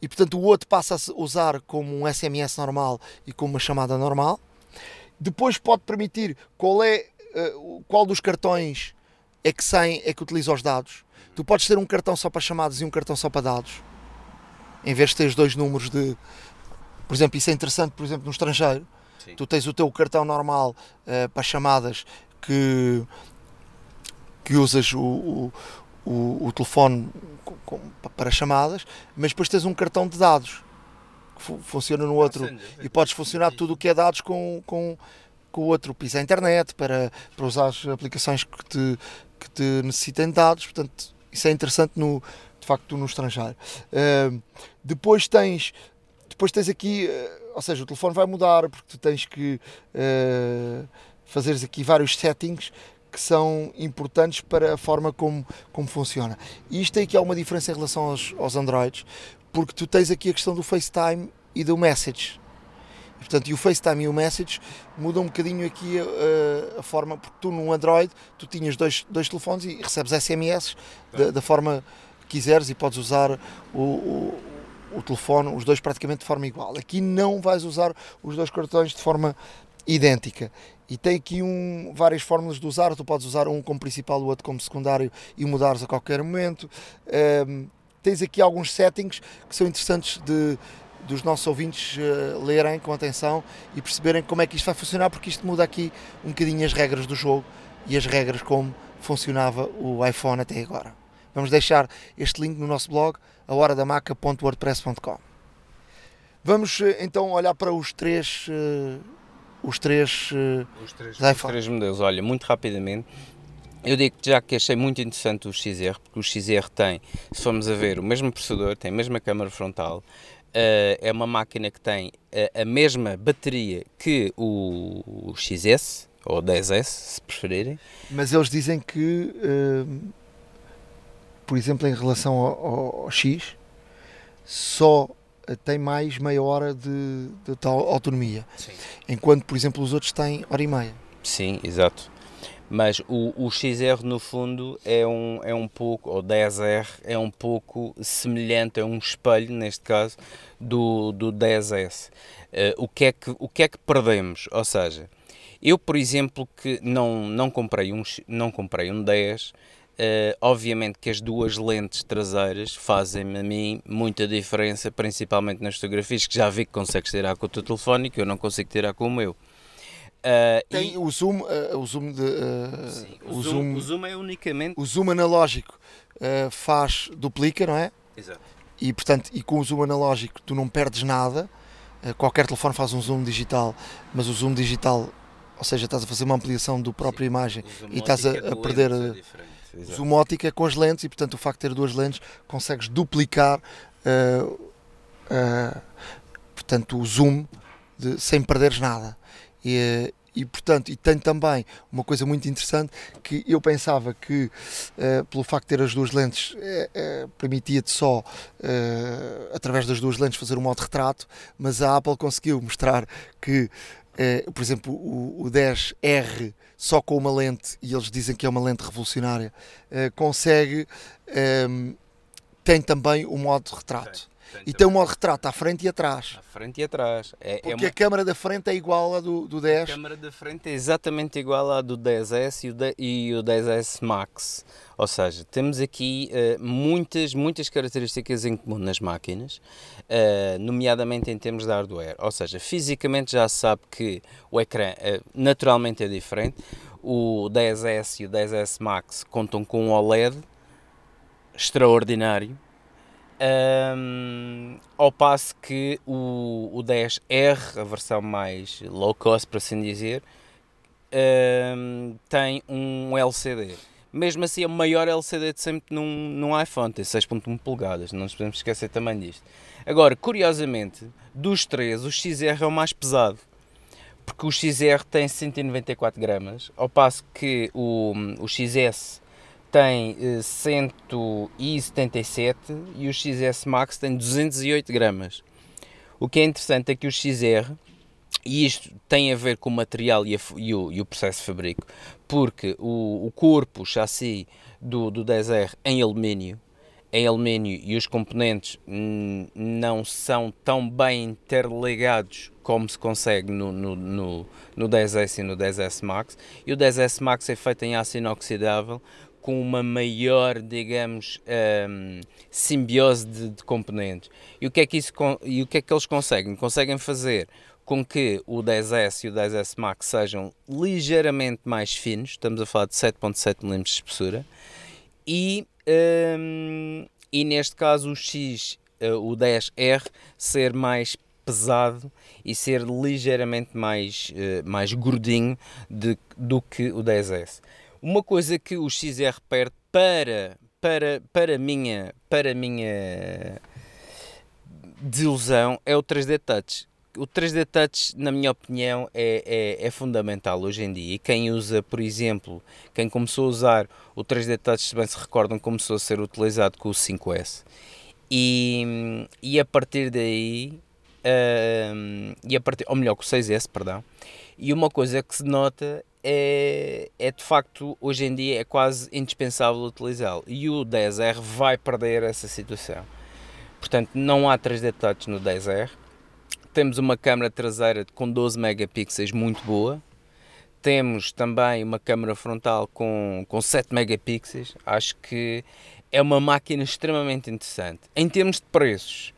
e, portanto, o outro passa a usar como um SMS normal e como uma chamada normal. Depois pode permitir qual é eh, qual dos cartões é que saem, é que utiliza os dados. Tu podes ter um cartão só para chamadas e um cartão só para dados. Em vez de teres dois números de. Por exemplo, isso é interessante, por exemplo, no estrangeiro. Sim. Tu tens o teu cartão normal eh, para chamadas que, que usas o, o, o, o telefone co- com- para chamadas, mas depois tens um cartão de dados que fu- funciona no outro e podes funcionar tudo o que é dados com, com, com o outro piso à internet para, para usar as aplicações que te, que te necessitem de dados. Portanto, isso é interessante no, de facto no estrangeiro. Ahm, depois tens depois tens aqui, eh, ou seja, o telefone vai mudar porque tu tens que eh, fazeres aqui vários settings que são importantes para a forma como, como funciona. E isto tem aqui alguma diferença em relação aos, aos Androids, porque tu tens aqui a questão do FaceTime e do Message. E, portanto, e o FaceTime e o Message mudam um bocadinho aqui a, a forma, porque tu no Android tu tinhas dois, dois telefones e recebes SMS da, da forma que quiseres e podes usar o, o, o telefone, os dois praticamente de forma igual. Aqui não vais usar os dois cartões de forma idêntica. E tem aqui um, várias fórmulas de usar. Tu podes usar um como principal, o outro como secundário e mudares a qualquer momento. Ehm, tens aqui alguns settings que são interessantes de, dos nossos ouvintes eh, lerem com atenção e perceberem como é que isto vai funcionar, porque isto muda aqui um bocadinho as regras do jogo e as regras como funcionava o iPhone até agora. Vamos deixar este link no nosso blog, ahoradamaca.wordpress.com. Vamos eh, então olhar para os três, eh, os três eh, Os três, Os três modelos, olha, muito rapidamente. Eu digo já que achei muito interessante o XR, porque o XR tem, se formos a ver, o mesmo processador, tem a mesma câmara frontal, eh, é uma máquina que tem a, a mesma bateria que o, XS, ou 10S, se preferirem. Mas eles dizem que, eh, por exemplo, em relação ao, X, só eh, tem mais meia hora de, de tal autonomia. Sim. Enquanto, por exemplo, os outros têm hora e meia. Sim, exato. Mas o, o XR no fundo é um, é um pouco, ou 10R, é um pouco semelhante, é um espelho neste caso, do, do 10S. Eh, o, que é que, o que é que perdemos? Ou seja, eu por exemplo que não, não, comprei, um, não comprei um 10, eh, obviamente que as duas lentes traseiras fazem-me a mim muita diferença, principalmente nas fotografias, que já vi que consegues tirar com o teu telefone e que eu não consigo tirar com o meu. E- Tem o zoom, eh, o zoom de, Sim, o, zoom, o zoom é unicamente. o zoom analógico faz duplica, não é? Exato. E portanto, e com o zoom analógico tu não perdes nada. Qualquer telefone faz um zoom digital, mas o zoom digital ou seja, estás a fazer uma ampliação do própria imagem O e estás a, zoomótica a perder é exato. zoom ótica com as lentes e portanto o facto de ter duas lentes consegues duplicar eh, eh, portanto o zoom de- sem perderes nada e, eh, e portanto e tem também uma coisa muito interessante que eu pensava que eh, pelo facto de ter as duas lentes eh, eh, permitia-te só através das duas lentes fazer um modo retrato mas a Apple conseguiu mostrar que por exemplo o, o 10R só com uma lente e eles dizem que é uma lente revolucionária eh, consegue ehm, tem também o modo retrato e tem modo retrato à frente e atrás À frente e atrás. É, é porque uma a câmara da frente é igual à do, do 10 A câmara da frente é exatamente igual à do 10S e o, de- e o 10S Max. Ou seja, temos aqui eh, muitas, muitas características em comum nas máquinas, eh, nomeadamente em termos de hardware. Ou seja, fisicamente já se sabe que o ecrã eh, naturalmente é diferente. O 10S e o 10S Max contam com um OLED extraordinário. Ahm, ao passo que o, o 10R, a versão mais low cost, por assim dizer, ahm, tem um LCD. Mesmo assim, é o maior LCD de sempre num, num iPhone, tem 6.1 polegadas, não nos podemos esquecer também disto. Agora, curiosamente, dos três, o XR é o mais pesado, porque o XR tem 194 gramas, ao passo que o, o XS tem eh, 177 e o XS Max tem 208 gramas. O que é interessante é que o XR, e isto tem a ver com o material e, a e o, e o processo de fabrico, porque o, o corpo, o chassi do, do 10R em alumínio, em alumínio e os componentes não são tão bem interligados como se consegue no, no, no, no 10S e no 10S Max. E o 10S Max é feito em aço inoxidável com uma maior, digamos, hum, simbiose de, de componentes. E o, que é que isso, e o que é que eles conseguem? Conseguem fazer com que o 10S e o 10S Max sejam ligeiramente mais finos, estamos a falar de 7.7 mm de espessura, e, hum, e neste caso o X, eh, o 10R, ser mais pesado e ser ligeiramente mais, eh, mais gordinho de- do que o 10S. Uma coisa que o XR perde para, para, para, minha, para minha desilusão é o 3D Touch. O 3D Touch, na minha opinião, é, é, é fundamental hoje em dia. E quem usa, por exemplo, quem começou a usar o 3D Touch, se bem se recordam, começou a ser utilizado com o 5S. E, e a partir daí, hum, e a partir, ou melhor, com o 6S, perdão. E uma coisa que se nota é, é de facto, hoje em dia, é quase indispensável utilizá-lo. E o 10R vai perder essa situação. Portanto, não há 3D Touch no 10R. Temos uma câmera traseira com 12 megapixels muito boa. Temos também uma câmera frontal com, com 7 megapixels. Acho que é uma máquina extremamente interessante. Em termos de preços,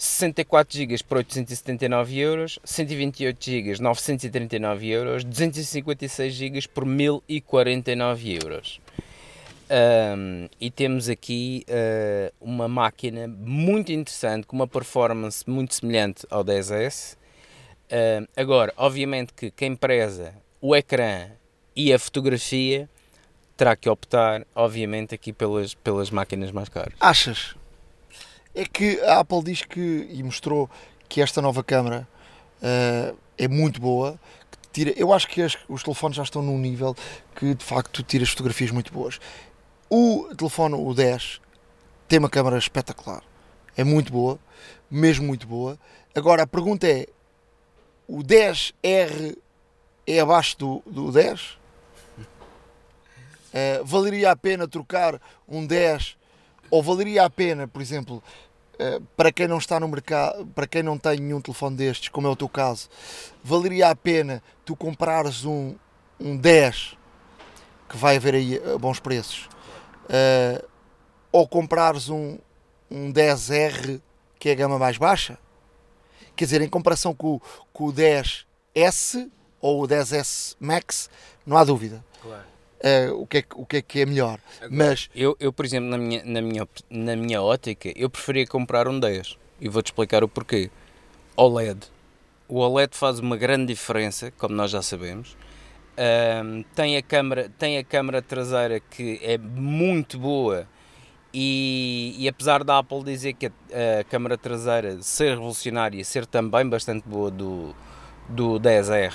64 GB por 879 euros, 128 GB 939 euros, 256 GB por 1049 euros. Um, e temos aqui uh, uma máquina muito interessante, com uma performance muito semelhante ao 10S. Uh, agora, obviamente que quem preza o ecrã e a fotografia terá que optar, obviamente, aqui pelas, pelas máquinas mais caras. Achas? É que a Apple diz que, e mostrou que esta nova câmara eh, é muito boa. que Tira, eu acho que as- os telefones já estão num nível que de facto tira fotografias muito boas. O telefone, o 10, tem uma câmara espetacular. É muito boa, mesmo muito boa. Agora a pergunta é: o 10R é abaixo do, do 10? Eh, valeria a pena trocar um 10 ou valeria a pena, por exemplo, eh, para quem não está no mercado, para quem não tem nenhum telefone destes, como é o teu caso, valeria a pena tu comprares um, um 10 que vai haver aí a bons preços, eh, ou comprares um, um 10R que é a gama mais baixa? Quer dizer, em comparação com, com o 10S ou o 10S Max, não há dúvida. Eh, o, que é, que- o que é que é melhor. Mas Eu, eu por exemplo, na minha, na, minha, na minha ótica, eu preferia comprar um 10 e vou-te explicar o porquê. OLED. O OLED faz uma grande diferença, como nós já sabemos. Um, tem, a câmara, tem a câmara traseira que é muito boa e, e, apesar da Apple dizer que a, a, câmara traseira ser revolucionária e ser também bastante boa do, do 10R,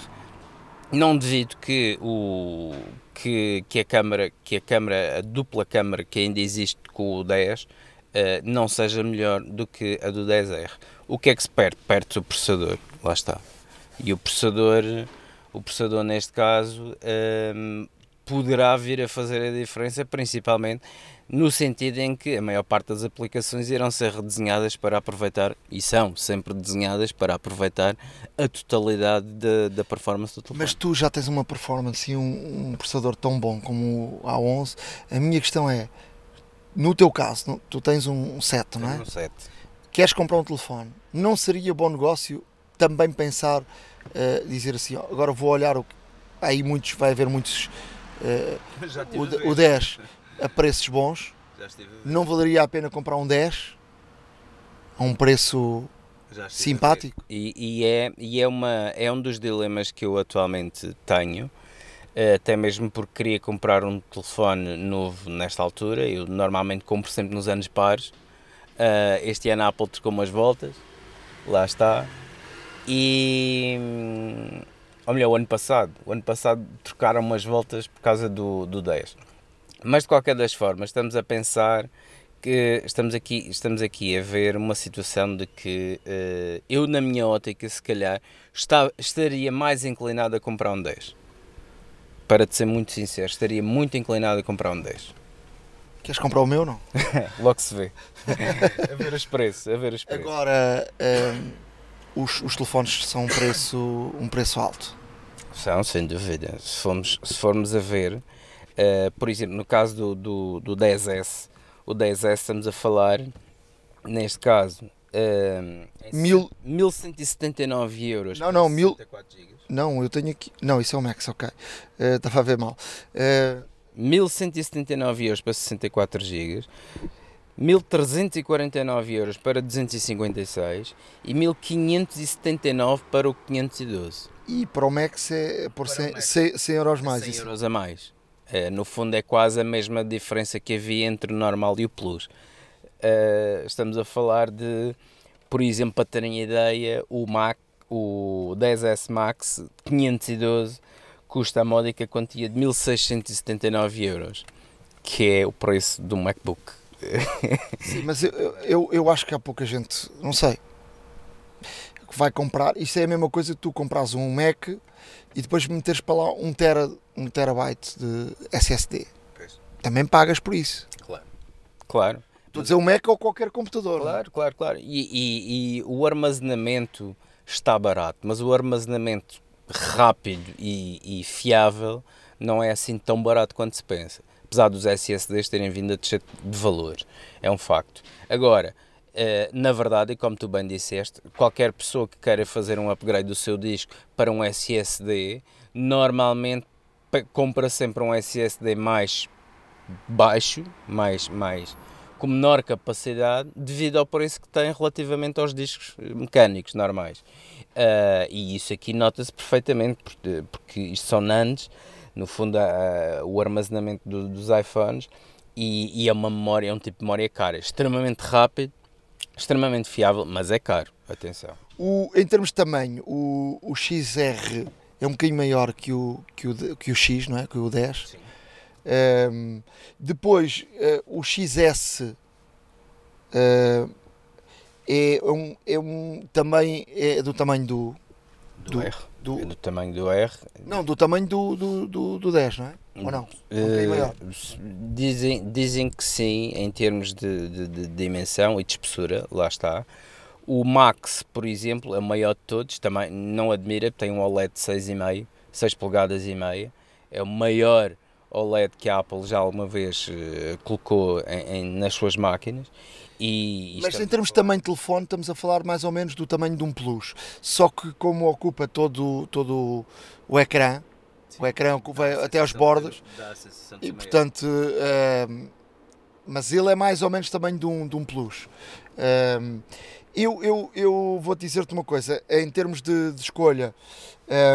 não devido que, o, que, que, a câmara, que a câmara, a dupla câmara que ainda existe com o 10 uh, eh, não seja melhor do que a do 10R. O que é que se perde? Perde-se o processador, lá está. E o processador, o processador neste caso, um, poderá vir a fazer a diferença, principalmente no sentido em que a maior parte das aplicações irão ser redesenhadas para aproveitar, e são sempre desenhadas para aproveitar a totalidade da, da performance do telefone. Mas tu já tens uma performance e um, um processador tão bom como o A11. A minha questão é, no teu caso, tu tens um 7, não é? Um 7. Queres comprar um telefone? Não seria bom negócio também pensar, uh, dizer assim, agora vou olhar o que... Aí muitos, vai haver muitos... Uh, o, o 10 a preços bons. Não valeria a pena comprar um 10 a um preço simpático. E, e, é, e é, uma, é um dos dilemas que eu atualmente tenho, eh, até mesmo porque queria comprar um telefone novo nesta altura. Eu normalmente compro sempre nos anos pares. Eh, este ano a Apple trocou umas voltas, lá está. E. Ou melhor, o ano passado. O ano passado trocaram umas voltas por causa do, do 10. Mas de qualquer das formas, estamos a pensar que estamos aqui, estamos aqui a ver uma situação de que uh, eu, na minha ótica, se calhar, está, estaria mais inclinado a comprar um 10. Para te ser muito sincero, estaria muito inclinado a comprar um 10. Queres comprar o meu, não? Logo se vê. a ver os preços, a ver os preços. Agora, um, ehm, os, os telefones são um preço, um preço alto. São, sem dúvida. Se formos, se formos a ver, Uh, por exemplo, no caso do, do, do 10S, o 10S estamos a falar, neste caso, uh, Mil... 1179 euros. Não, não, mil... Não, eu tenho aqui. Não, isso é o Max, ok. Uh, estava a ver mal. Uh... 1179 euros para 64 GB. 1349 euros para 256 e 1579 para o 512. E para o Max é por 100, 100, 100 euros mais. 100 euros a mais. Uh, no fundo é quase a mesma diferença que havia entre o normal e o Plus. Uh, estamos a falar de, por exemplo, para terem ideia, o Mac, o 10S Max 512 custa a módica quantia de 1679 euros, que é o preço do MacBook. Sim, mas eu, eu, eu acho que há pouca gente, não sei, que vai comprar. Isso é a mesma coisa que tu compras um Mac e depois meteres para lá um, tera, um terabyte de SSD. Pois. Também pagas por isso. Claro. Claro. Estou a dizer um Mac ou qualquer computador. Claro, claro, claro. E, e, e, o armazenamento está barato, mas o armazenamento rápido e, e, fiável não é assim tão barato quanto se pensa. Apesar dos SSDs terem vindo a descer de valor. É um facto. Agora, na verdade, e como tu bem disseste, qualquer pessoa que queira fazer um upgrade do seu disco para um SSD, normalmente compra sempre um SSD mais baixo, mais, mais com menor capacidade, devido ao preço que tem relativamente aos discos mecânicos normais. Uh, e isso aqui nota-se perfeitamente, porque, porque isto são NANDs, no fundo, uh, o armazenamento do, dos iPhones, e, e é uma memória, é um tipo de memória cara, extremamente rápido extremamente fiável, mas é caro, atenção. O, em termos de tamanho, o, o XR é um bocadinho maior que o, que o, que o X, não é? Que o 10. Sim. Um, depois, uh, o XS uh, é, um, é um também é do tamanho do, do, do R. Do, do tamanho do R. Não, do tamanho do, do, do, do 10, não é? Ou não? Uh, dizem, dizem que sim, em termos de, de, de, dimensão e de espessura, lá está. O Max, por exemplo, é o maior de todos, também não admira, tem um OLED de 6,5, 6 polegadas e meia. É o maior OLED que a Apple já alguma vez uh, colocou em, em, nas suas máquinas. E, Mas em termos de tamanho de telefone, estamos a falar mais ou menos do tamanho de um Plus. Só que como ocupa todo, todo o ecrã, o ecrã vai até aos bordos e portanto uh, mas ele é mais ou menos tamanho de um, de um plus uh, eu, eu, eu vou dizer-te uma coisa em termos de, de escolha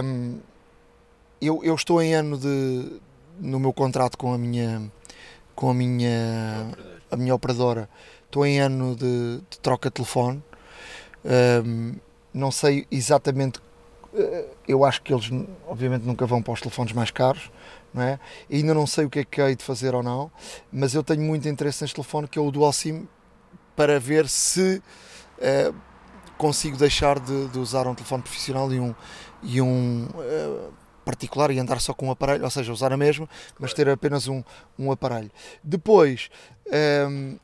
um, eu, eu estou em ano de no meu contrato com a minha com a minha a minha operadora estou em ano de, de troca de telefone um, não sei exatamente eh, eu acho que eles obviamente nunca vão para os telefones mais caros não é? Ainda não sei o que é que hei de fazer ou não mas eu tenho muito interesse neste telefone que é o Dual SIM para ver se uh, consigo deixar de, de, usar um telefone profissional e um, e um uh, particular e andar só com um aparelho, ou seja, usar a mesma, mas ter apenas um, um aparelho. Depois, um,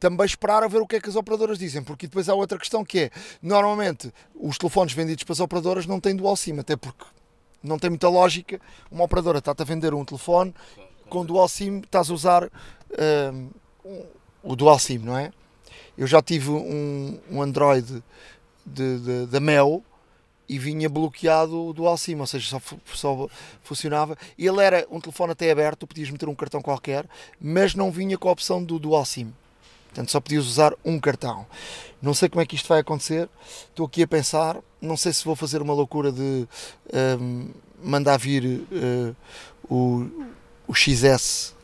também esperar a ver o que é que as operadoras dizem, porque depois há outra questão que é, normalmente, os telefones vendidos para as operadoras não têm dual SIM, até porque não tem muita lógica, uma operadora está-te a vender um telefone, com dual SIM estás a usar um, o dual SIM, não é? Eu já tive um, um Android da Mel e vinha bloqueado o dual SIM, ou seja, só, só funcionava. Ele era um telefone até aberto, podias meter um cartão qualquer, mas não vinha com a opção do dual SIM. Portanto, só podias usar um cartão. Não sei como é que isto vai acontecer. Estou aqui a pensar. Não sei se vou fazer uma loucura de um, mandar vir uh, o, o XS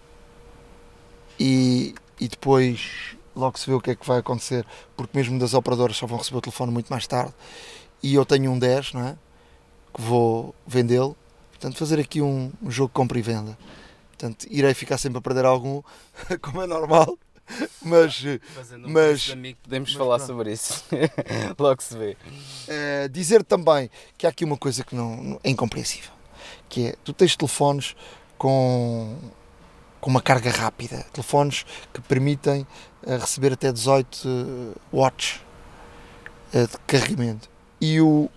e, e depois logo se vê o que é que vai acontecer, porque mesmo das operadoras só vão receber o telefone muito mais tarde e eu tenho um 10, não é? Que vou vendê-lo. Portanto, fazer aqui um, um jogo compra e venda. Portanto, irei ficar sempre a perder algum, como é normal. Mas, mas amigo, podemos mas falar pronto. sobre isso. Logo se vê. Uh, dizer também que há aqui uma coisa que não, é incompreensível, que é tu tens telefones com, com uma carga rápida, telefones que permitem uh, receber até 18 uh, watts uh, de carregamento e o,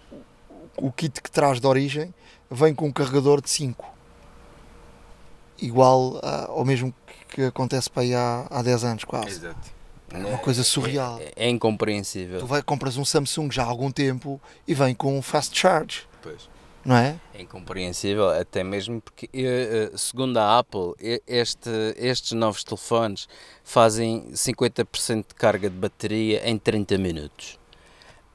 o kit que traz de origem vem com um carregador de 5 igual ao mesmo que acontece para aí há, há 10 anos quase Exato. É uma coisa surreal. É, é, incompreensível. Tu vai, compras um Samsung já há algum tempo e vem com um fast charge. Pois. Não é? É incompreensível, até mesmo porque, eh, eh, segundo a Apple, este, estes novos telefones fazem 50% de carga de bateria em 30 minutos.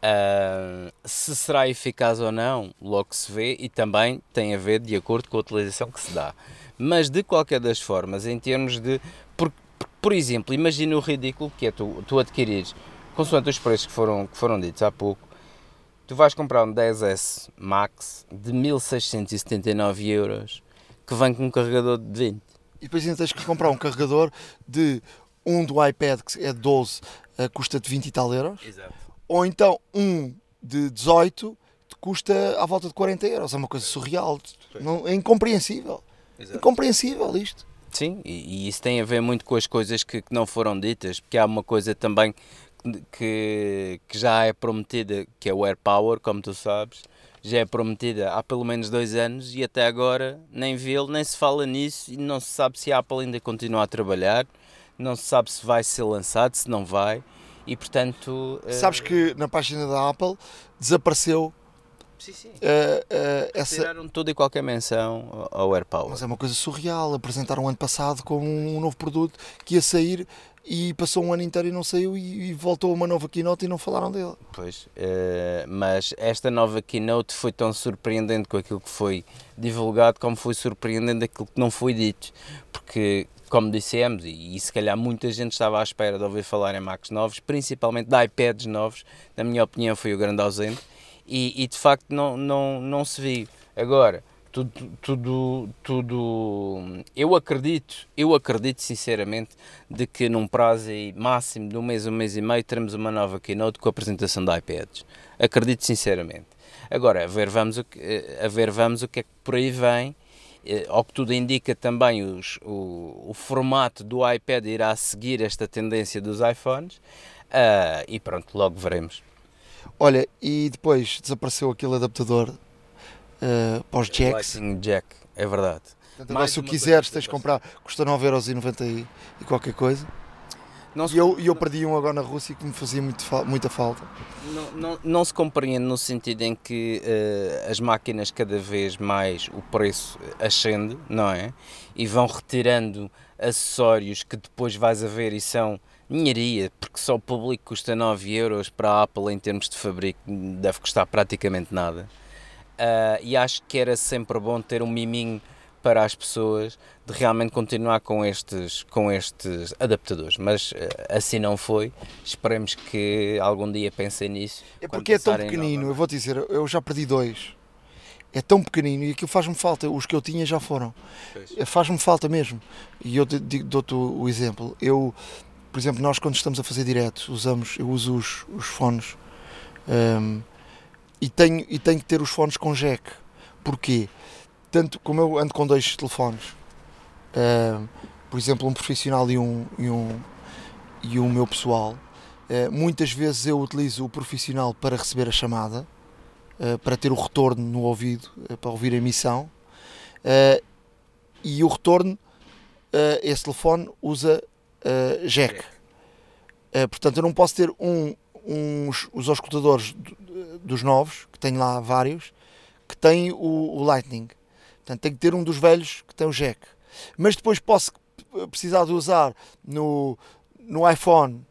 Uh, se será eficaz ou não, logo se vê e também tem a ver de acordo com a utilização que se dá. Mas de qualquer das formas, em termos de. Por, por exemplo, imagina o ridículo que é tu, tu adquirires, consoante os preços que foram, que foram ditos há pouco, tu vais comprar um 10S Max de 1679 euros que vem com um carregador de 20. E depois ainda tens que comprar um carregador de um do iPad que é 12, uh, custa de 20 e tal euros. Exato ou então um de 18 te custa à volta de 40 euros. É uma coisa surreal, não, é incompreensível. Exato. Incompreensível isto. Sim, e, e, isso tem a ver muito com as coisas que, que, não foram ditas, porque há uma coisa também que, que já é prometida, que é o Air Power, como tu sabes, já é prometida há pelo menos dois anos e até agora nem vê-lo, nem se fala nisso e não se sabe se a Apple ainda continua a trabalhar, não se sabe se vai ser lançado, se não vai e portanto. Sabes uh... que na página da Apple desapareceu. Sim, sim. Uh, uh, essa... Tiraram toda e qualquer menção ao AirPower. Mas é uma coisa surreal. Apresentaram ano passado como um novo produto que ia sair e passou um ano inteiro e não saiu e, e voltou uma nova keynote e não falaram dele. Pois, uh, mas esta nova keynote foi tão surpreendente com aquilo que foi divulgado como foi surpreendente aquilo que não foi dito, porque como dissemos, e, e, se calhar muita gente estava à espera de ouvir falar em Macs novos, principalmente de iPads novos, na minha opinião foi o grande ausente, e, e de facto não, não, não se viu. Agora, tudo, tudo, tudo, eu acredito, eu acredito sinceramente de que num prazo máximo de um mês, um mês e meio, teremos uma nova keynote com a apresentação de iPads. Acredito sinceramente. Agora, a ver vamos o que, a ver vamos o que é que por aí vem eh, ao que tudo indica também os, o, o, formato do iPad irá seguir esta tendência dos iPhones uh, e pronto, logo veremos. Olha, e depois desapareceu aquele adaptador uh, para os jacks. Lightning Jack, é verdade. Portanto, agora, se o quiseres, tens de comprar, custa 9,90€ e, e qualquer coisa. Não. E eu, eu perdi um agora na Rússia que me fazia muito, muita falta. Não, não, não se compreende no sentido em que uh, as máquinas cada vez mais o preço ascende, não é? E vão retirando acessórios que depois vais a ver e são ninharia, porque só o público custa 9 euros para a Apple em termos de fabrico deve custar praticamente nada. Uh, e acho que era sempre bom ter um miminho para as pessoas de realmente continuar com estes, com estes adaptadores, mas uh, assim não foi. Esperemos que algum dia pensem nisso. É porque é tão pequenino, eu vou te dizer, eu já perdi dois. É tão pequenino e aquilo faz-me falta. Os que eu tinha já foram. Faz-me falta mesmo. E eu dou-te o exemplo. Eu, por exemplo, nós quando estamos a fazer direto, usamos, eu uso os, os fones. Um, e tenho, e tenho que ter os fones com jack. Porquê? Tanto como eu ando com dois telefones, uh, por exemplo, um profissional e um, e um, e o meu pessoal, uh, muitas vezes eu utilizo o profissional para receber a chamada, uh, para ter o retorno no ouvido, para ouvir a emissão, e o retorno, esse telefone usa jack. portanto, eu não posso ter um, uns, os auscultadores dos novos, que tenho lá vários, que têm o, o, Lightning. Portanto, tenho que ter um dos velhos que tem o jack. Mas depois posso precisar de usar no, no iPhone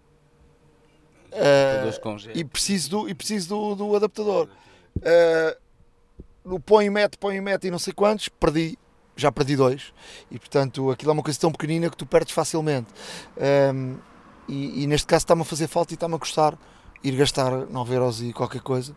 uh, e preciso do, e preciso do, do adaptador. Uh, no põe e mete, põe e mete e não sei quantos, perdi, já perdi dois. E portanto aquilo é uma coisa tão pequenina que tu perdes facilmente. Um, e, e, neste caso está-me a fazer falta e está-me a custar ir gastar 9 euros e qualquer coisa.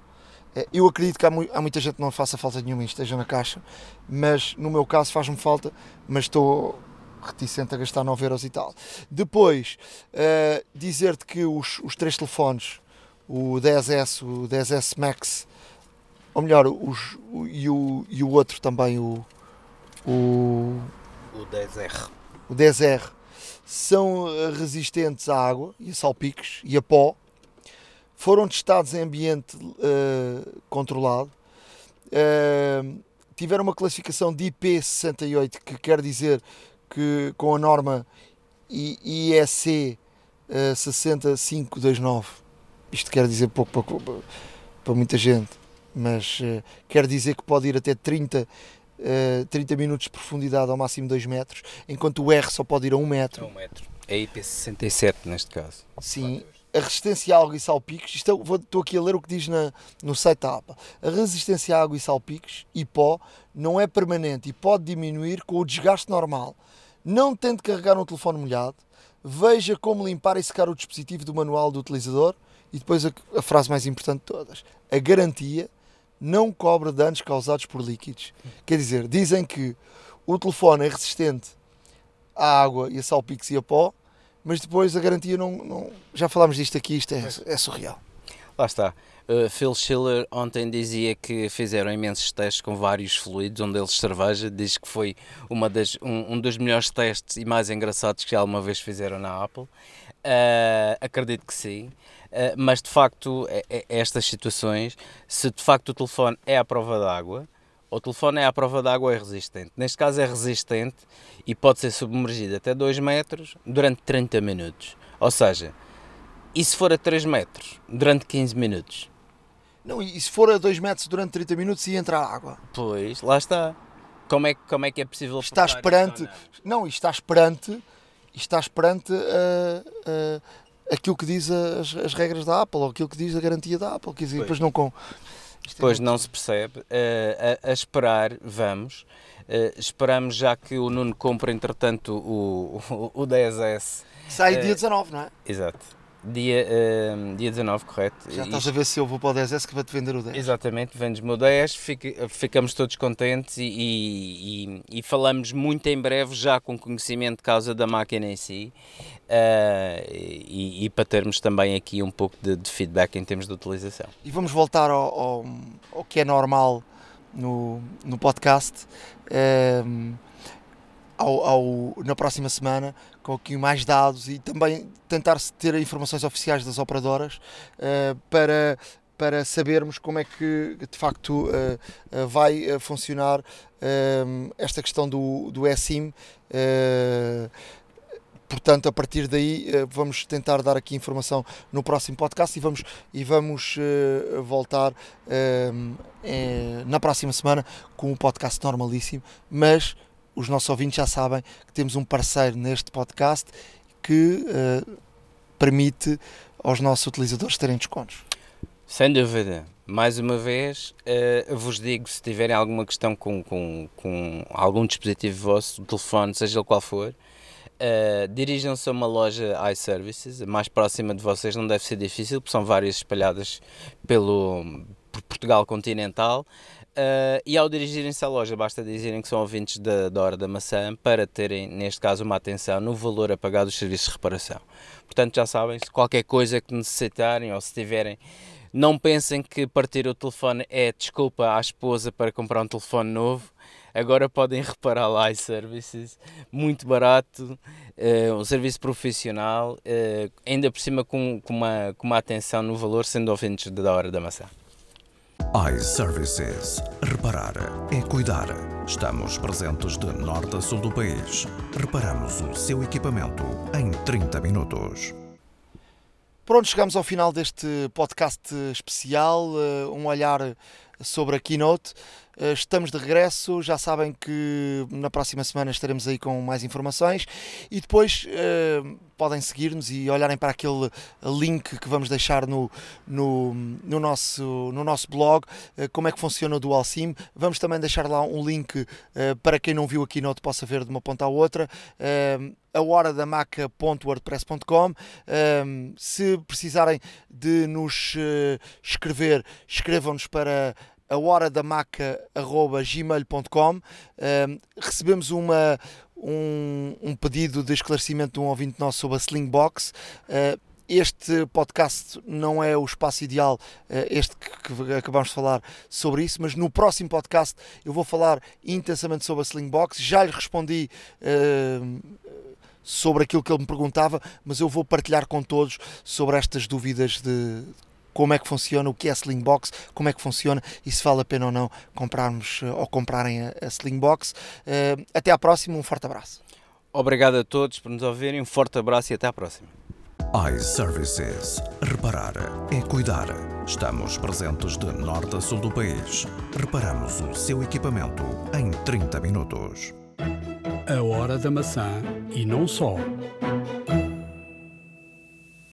Eh, eu acredito que há, há muita gente que não faça falta nenhuma e esteja na caixa, mas no meu caso faz-me falta, mas estou reticente a gastar 9 euros e tal. Depois, uh, dizer-te que os, os três telefones, o 10S, o 10S Max, ou melhor, os, o, e, o, e o outro também, o, o, o 10R. O 10R, são eh, resistentes à água e a salpicos e a pó. Foram testados em ambiente uh, controlado, uh, tiveram uma classificação de IP68, que quer dizer que com a norma IEC uh, 6529, isto quer dizer pouco para, para muita gente, mas uh, quer dizer que pode ir até 30 Uh, 30 minutos de profundidade ao máximo 2 metros, enquanto o R só pode ir a 1 metro. A 1 metro. É IP67 neste caso. Sim, a resistência à água e salpicos, isto é, vou, estou aqui a ler o que diz na, no site da APA, a resistência à água e salpicos e pó não é permanente e pode diminuir com o desgaste normal. Não tente carregar um telefone molhado, veja como limpar e secar o dispositivo do manual do utilizador e depois a, a frase mais importante de todas, a garantia não cobre danos causados por líquidos. Quer dizer, dizem que o telefone é resistente à água e a salpicos e a pó, mas depois a garantia não, não já falámos disto aqui, isto é, é surreal. Lá está. Uh, Phil Schiller ontem dizia que fizeram imensos testes com vários fluidos, um deles cerveja, diz que foi uma das, um, um dos melhores testes e mais engraçados que alguma vez fizeram na Apple. Uh, acredito que sim, mas de facto, é, é, estas situações, se de facto o telefone é à prova d'água, o telefone é à prova d'água é resistente. Neste caso é resistente e pode ser submergido até 2 metros durante 30 minutos. Ou seja, e se for a 3 metros durante 15 minutos? Não, e se for a 2 metros durante 30 minutos e entrar água? Pois, lá está. Como é, como é que é possível Estás perante, não, estás perante, estás perante uh, uh, aquilo que diz as, as regras da Apple, ou aquilo que diz a garantia da Apple, quer dizer, depois não com isto é pois é não se percebe. Uh, a, a, esperar, vamos. Uh, esperamos já que o Nuno compre, entretanto, o, o, o 10S. Sai uh, dia 19, não é? Exato. Dia, uh, dia 19, correto. Já estás Isto... a ver se eu vou para o 10S que vai-te vender o 10. Exatamente, vendes-me o 10, fica, ficamos todos contentes e, e, e, falamos muito em breve, já com conhecimento de causa da máquina em si, uh, e, e, para termos também aqui um pouco de, de, feedback em termos de utilização. E vamos voltar ao, ao, ao que é normal no, no podcast. Um, ao, ao, na próxima semana com aqui mais dados e também tentar ter informações oficiais das operadoras uh, para, para sabermos como é que de facto uh, uh, vai funcionar esta questão do, do eSIM. Portanto, a partir daí vamos tentar dar aqui informação no próximo podcast e vamos, e vamos voltar na próxima semana com um podcast normalíssimo, mas os nossos ouvintes já sabem que temos um parceiro neste podcast que uh, permite aos nossos utilizadores terem descontos. Sem dúvida. Mais uma vez, uh, vos digo, se tiverem alguma questão com, com, com algum dispositivo vosso, telefone, seja ele qual for, uh, dirijam-se a uma loja iServices, a mais próxima de vocês não deve ser difícil, porque são várias espalhadas pelo por Portugal continental. Uh, e ao dirigirem-se à loja, basta dizerem que são ouvintes da, da Hora da Maçã para terem, neste caso, uma atenção no valor a pagar dos serviços de reparação. Portanto, já sabem, se qualquer coisa que necessitarem ou se tiverem, não pensem que partir o telefone é desculpa à esposa para comprar um telefone novo. Agora podem reparar lá iServices, muito barato, uh, um serviço profissional, uh, ainda por cima com, com, uma, com uma atenção no valor, sendo ouvintes da Hora da Maçã iServices. Reparar é cuidar. Estamos presentes de norte a sul do país. Reparamos o seu equipamento em 30 minutos. Pronto, chegamos ao final deste podcast especial, eh, um olhar sobre a Keynote. Eh, estamos de regresso, já sabem que na próxima semana estaremos aí com mais informações e depois uh, podem seguir-nos e olharem para aquele link que vamos deixar no, no, no nosso, no nosso blog, uh, como é que funciona o Dual SIM. Vamos também deixar lá um link uh, para quem não viu a Keynote possa ver de uma ponta à outra. a hora da maca.wordpress.com se precisarem de nos escrever, escrevam-nos para a hora da maca.gmail.com uh, recebemos uma, um, um, pedido de esclarecimento de um ouvinte nosso sobre a Slingbox. Uh, este podcast não é o espaço ideal, uh, este que, acabamos de falar sobre isso, mas no próximo podcast eu vou falar intensamente sobre a Slingbox. Já lhe respondi sobre aquilo que ele me perguntava, mas eu vou partilhar com todos sobre estas dúvidas de como é que funciona, o que é a Slingbox, como é que funciona e se vale a pena ou não comprarmos eh, ou comprarem a, a Slingbox. Uh, até à próxima, um forte abraço. Obrigado a todos por nos ouvirem, um forte abraço e até à próxima. iServices. Reparar é cuidar. Estamos presentes de norte a sul do país. Reparamos o seu equipamento em 30 minutos. A hora da maçã e não só.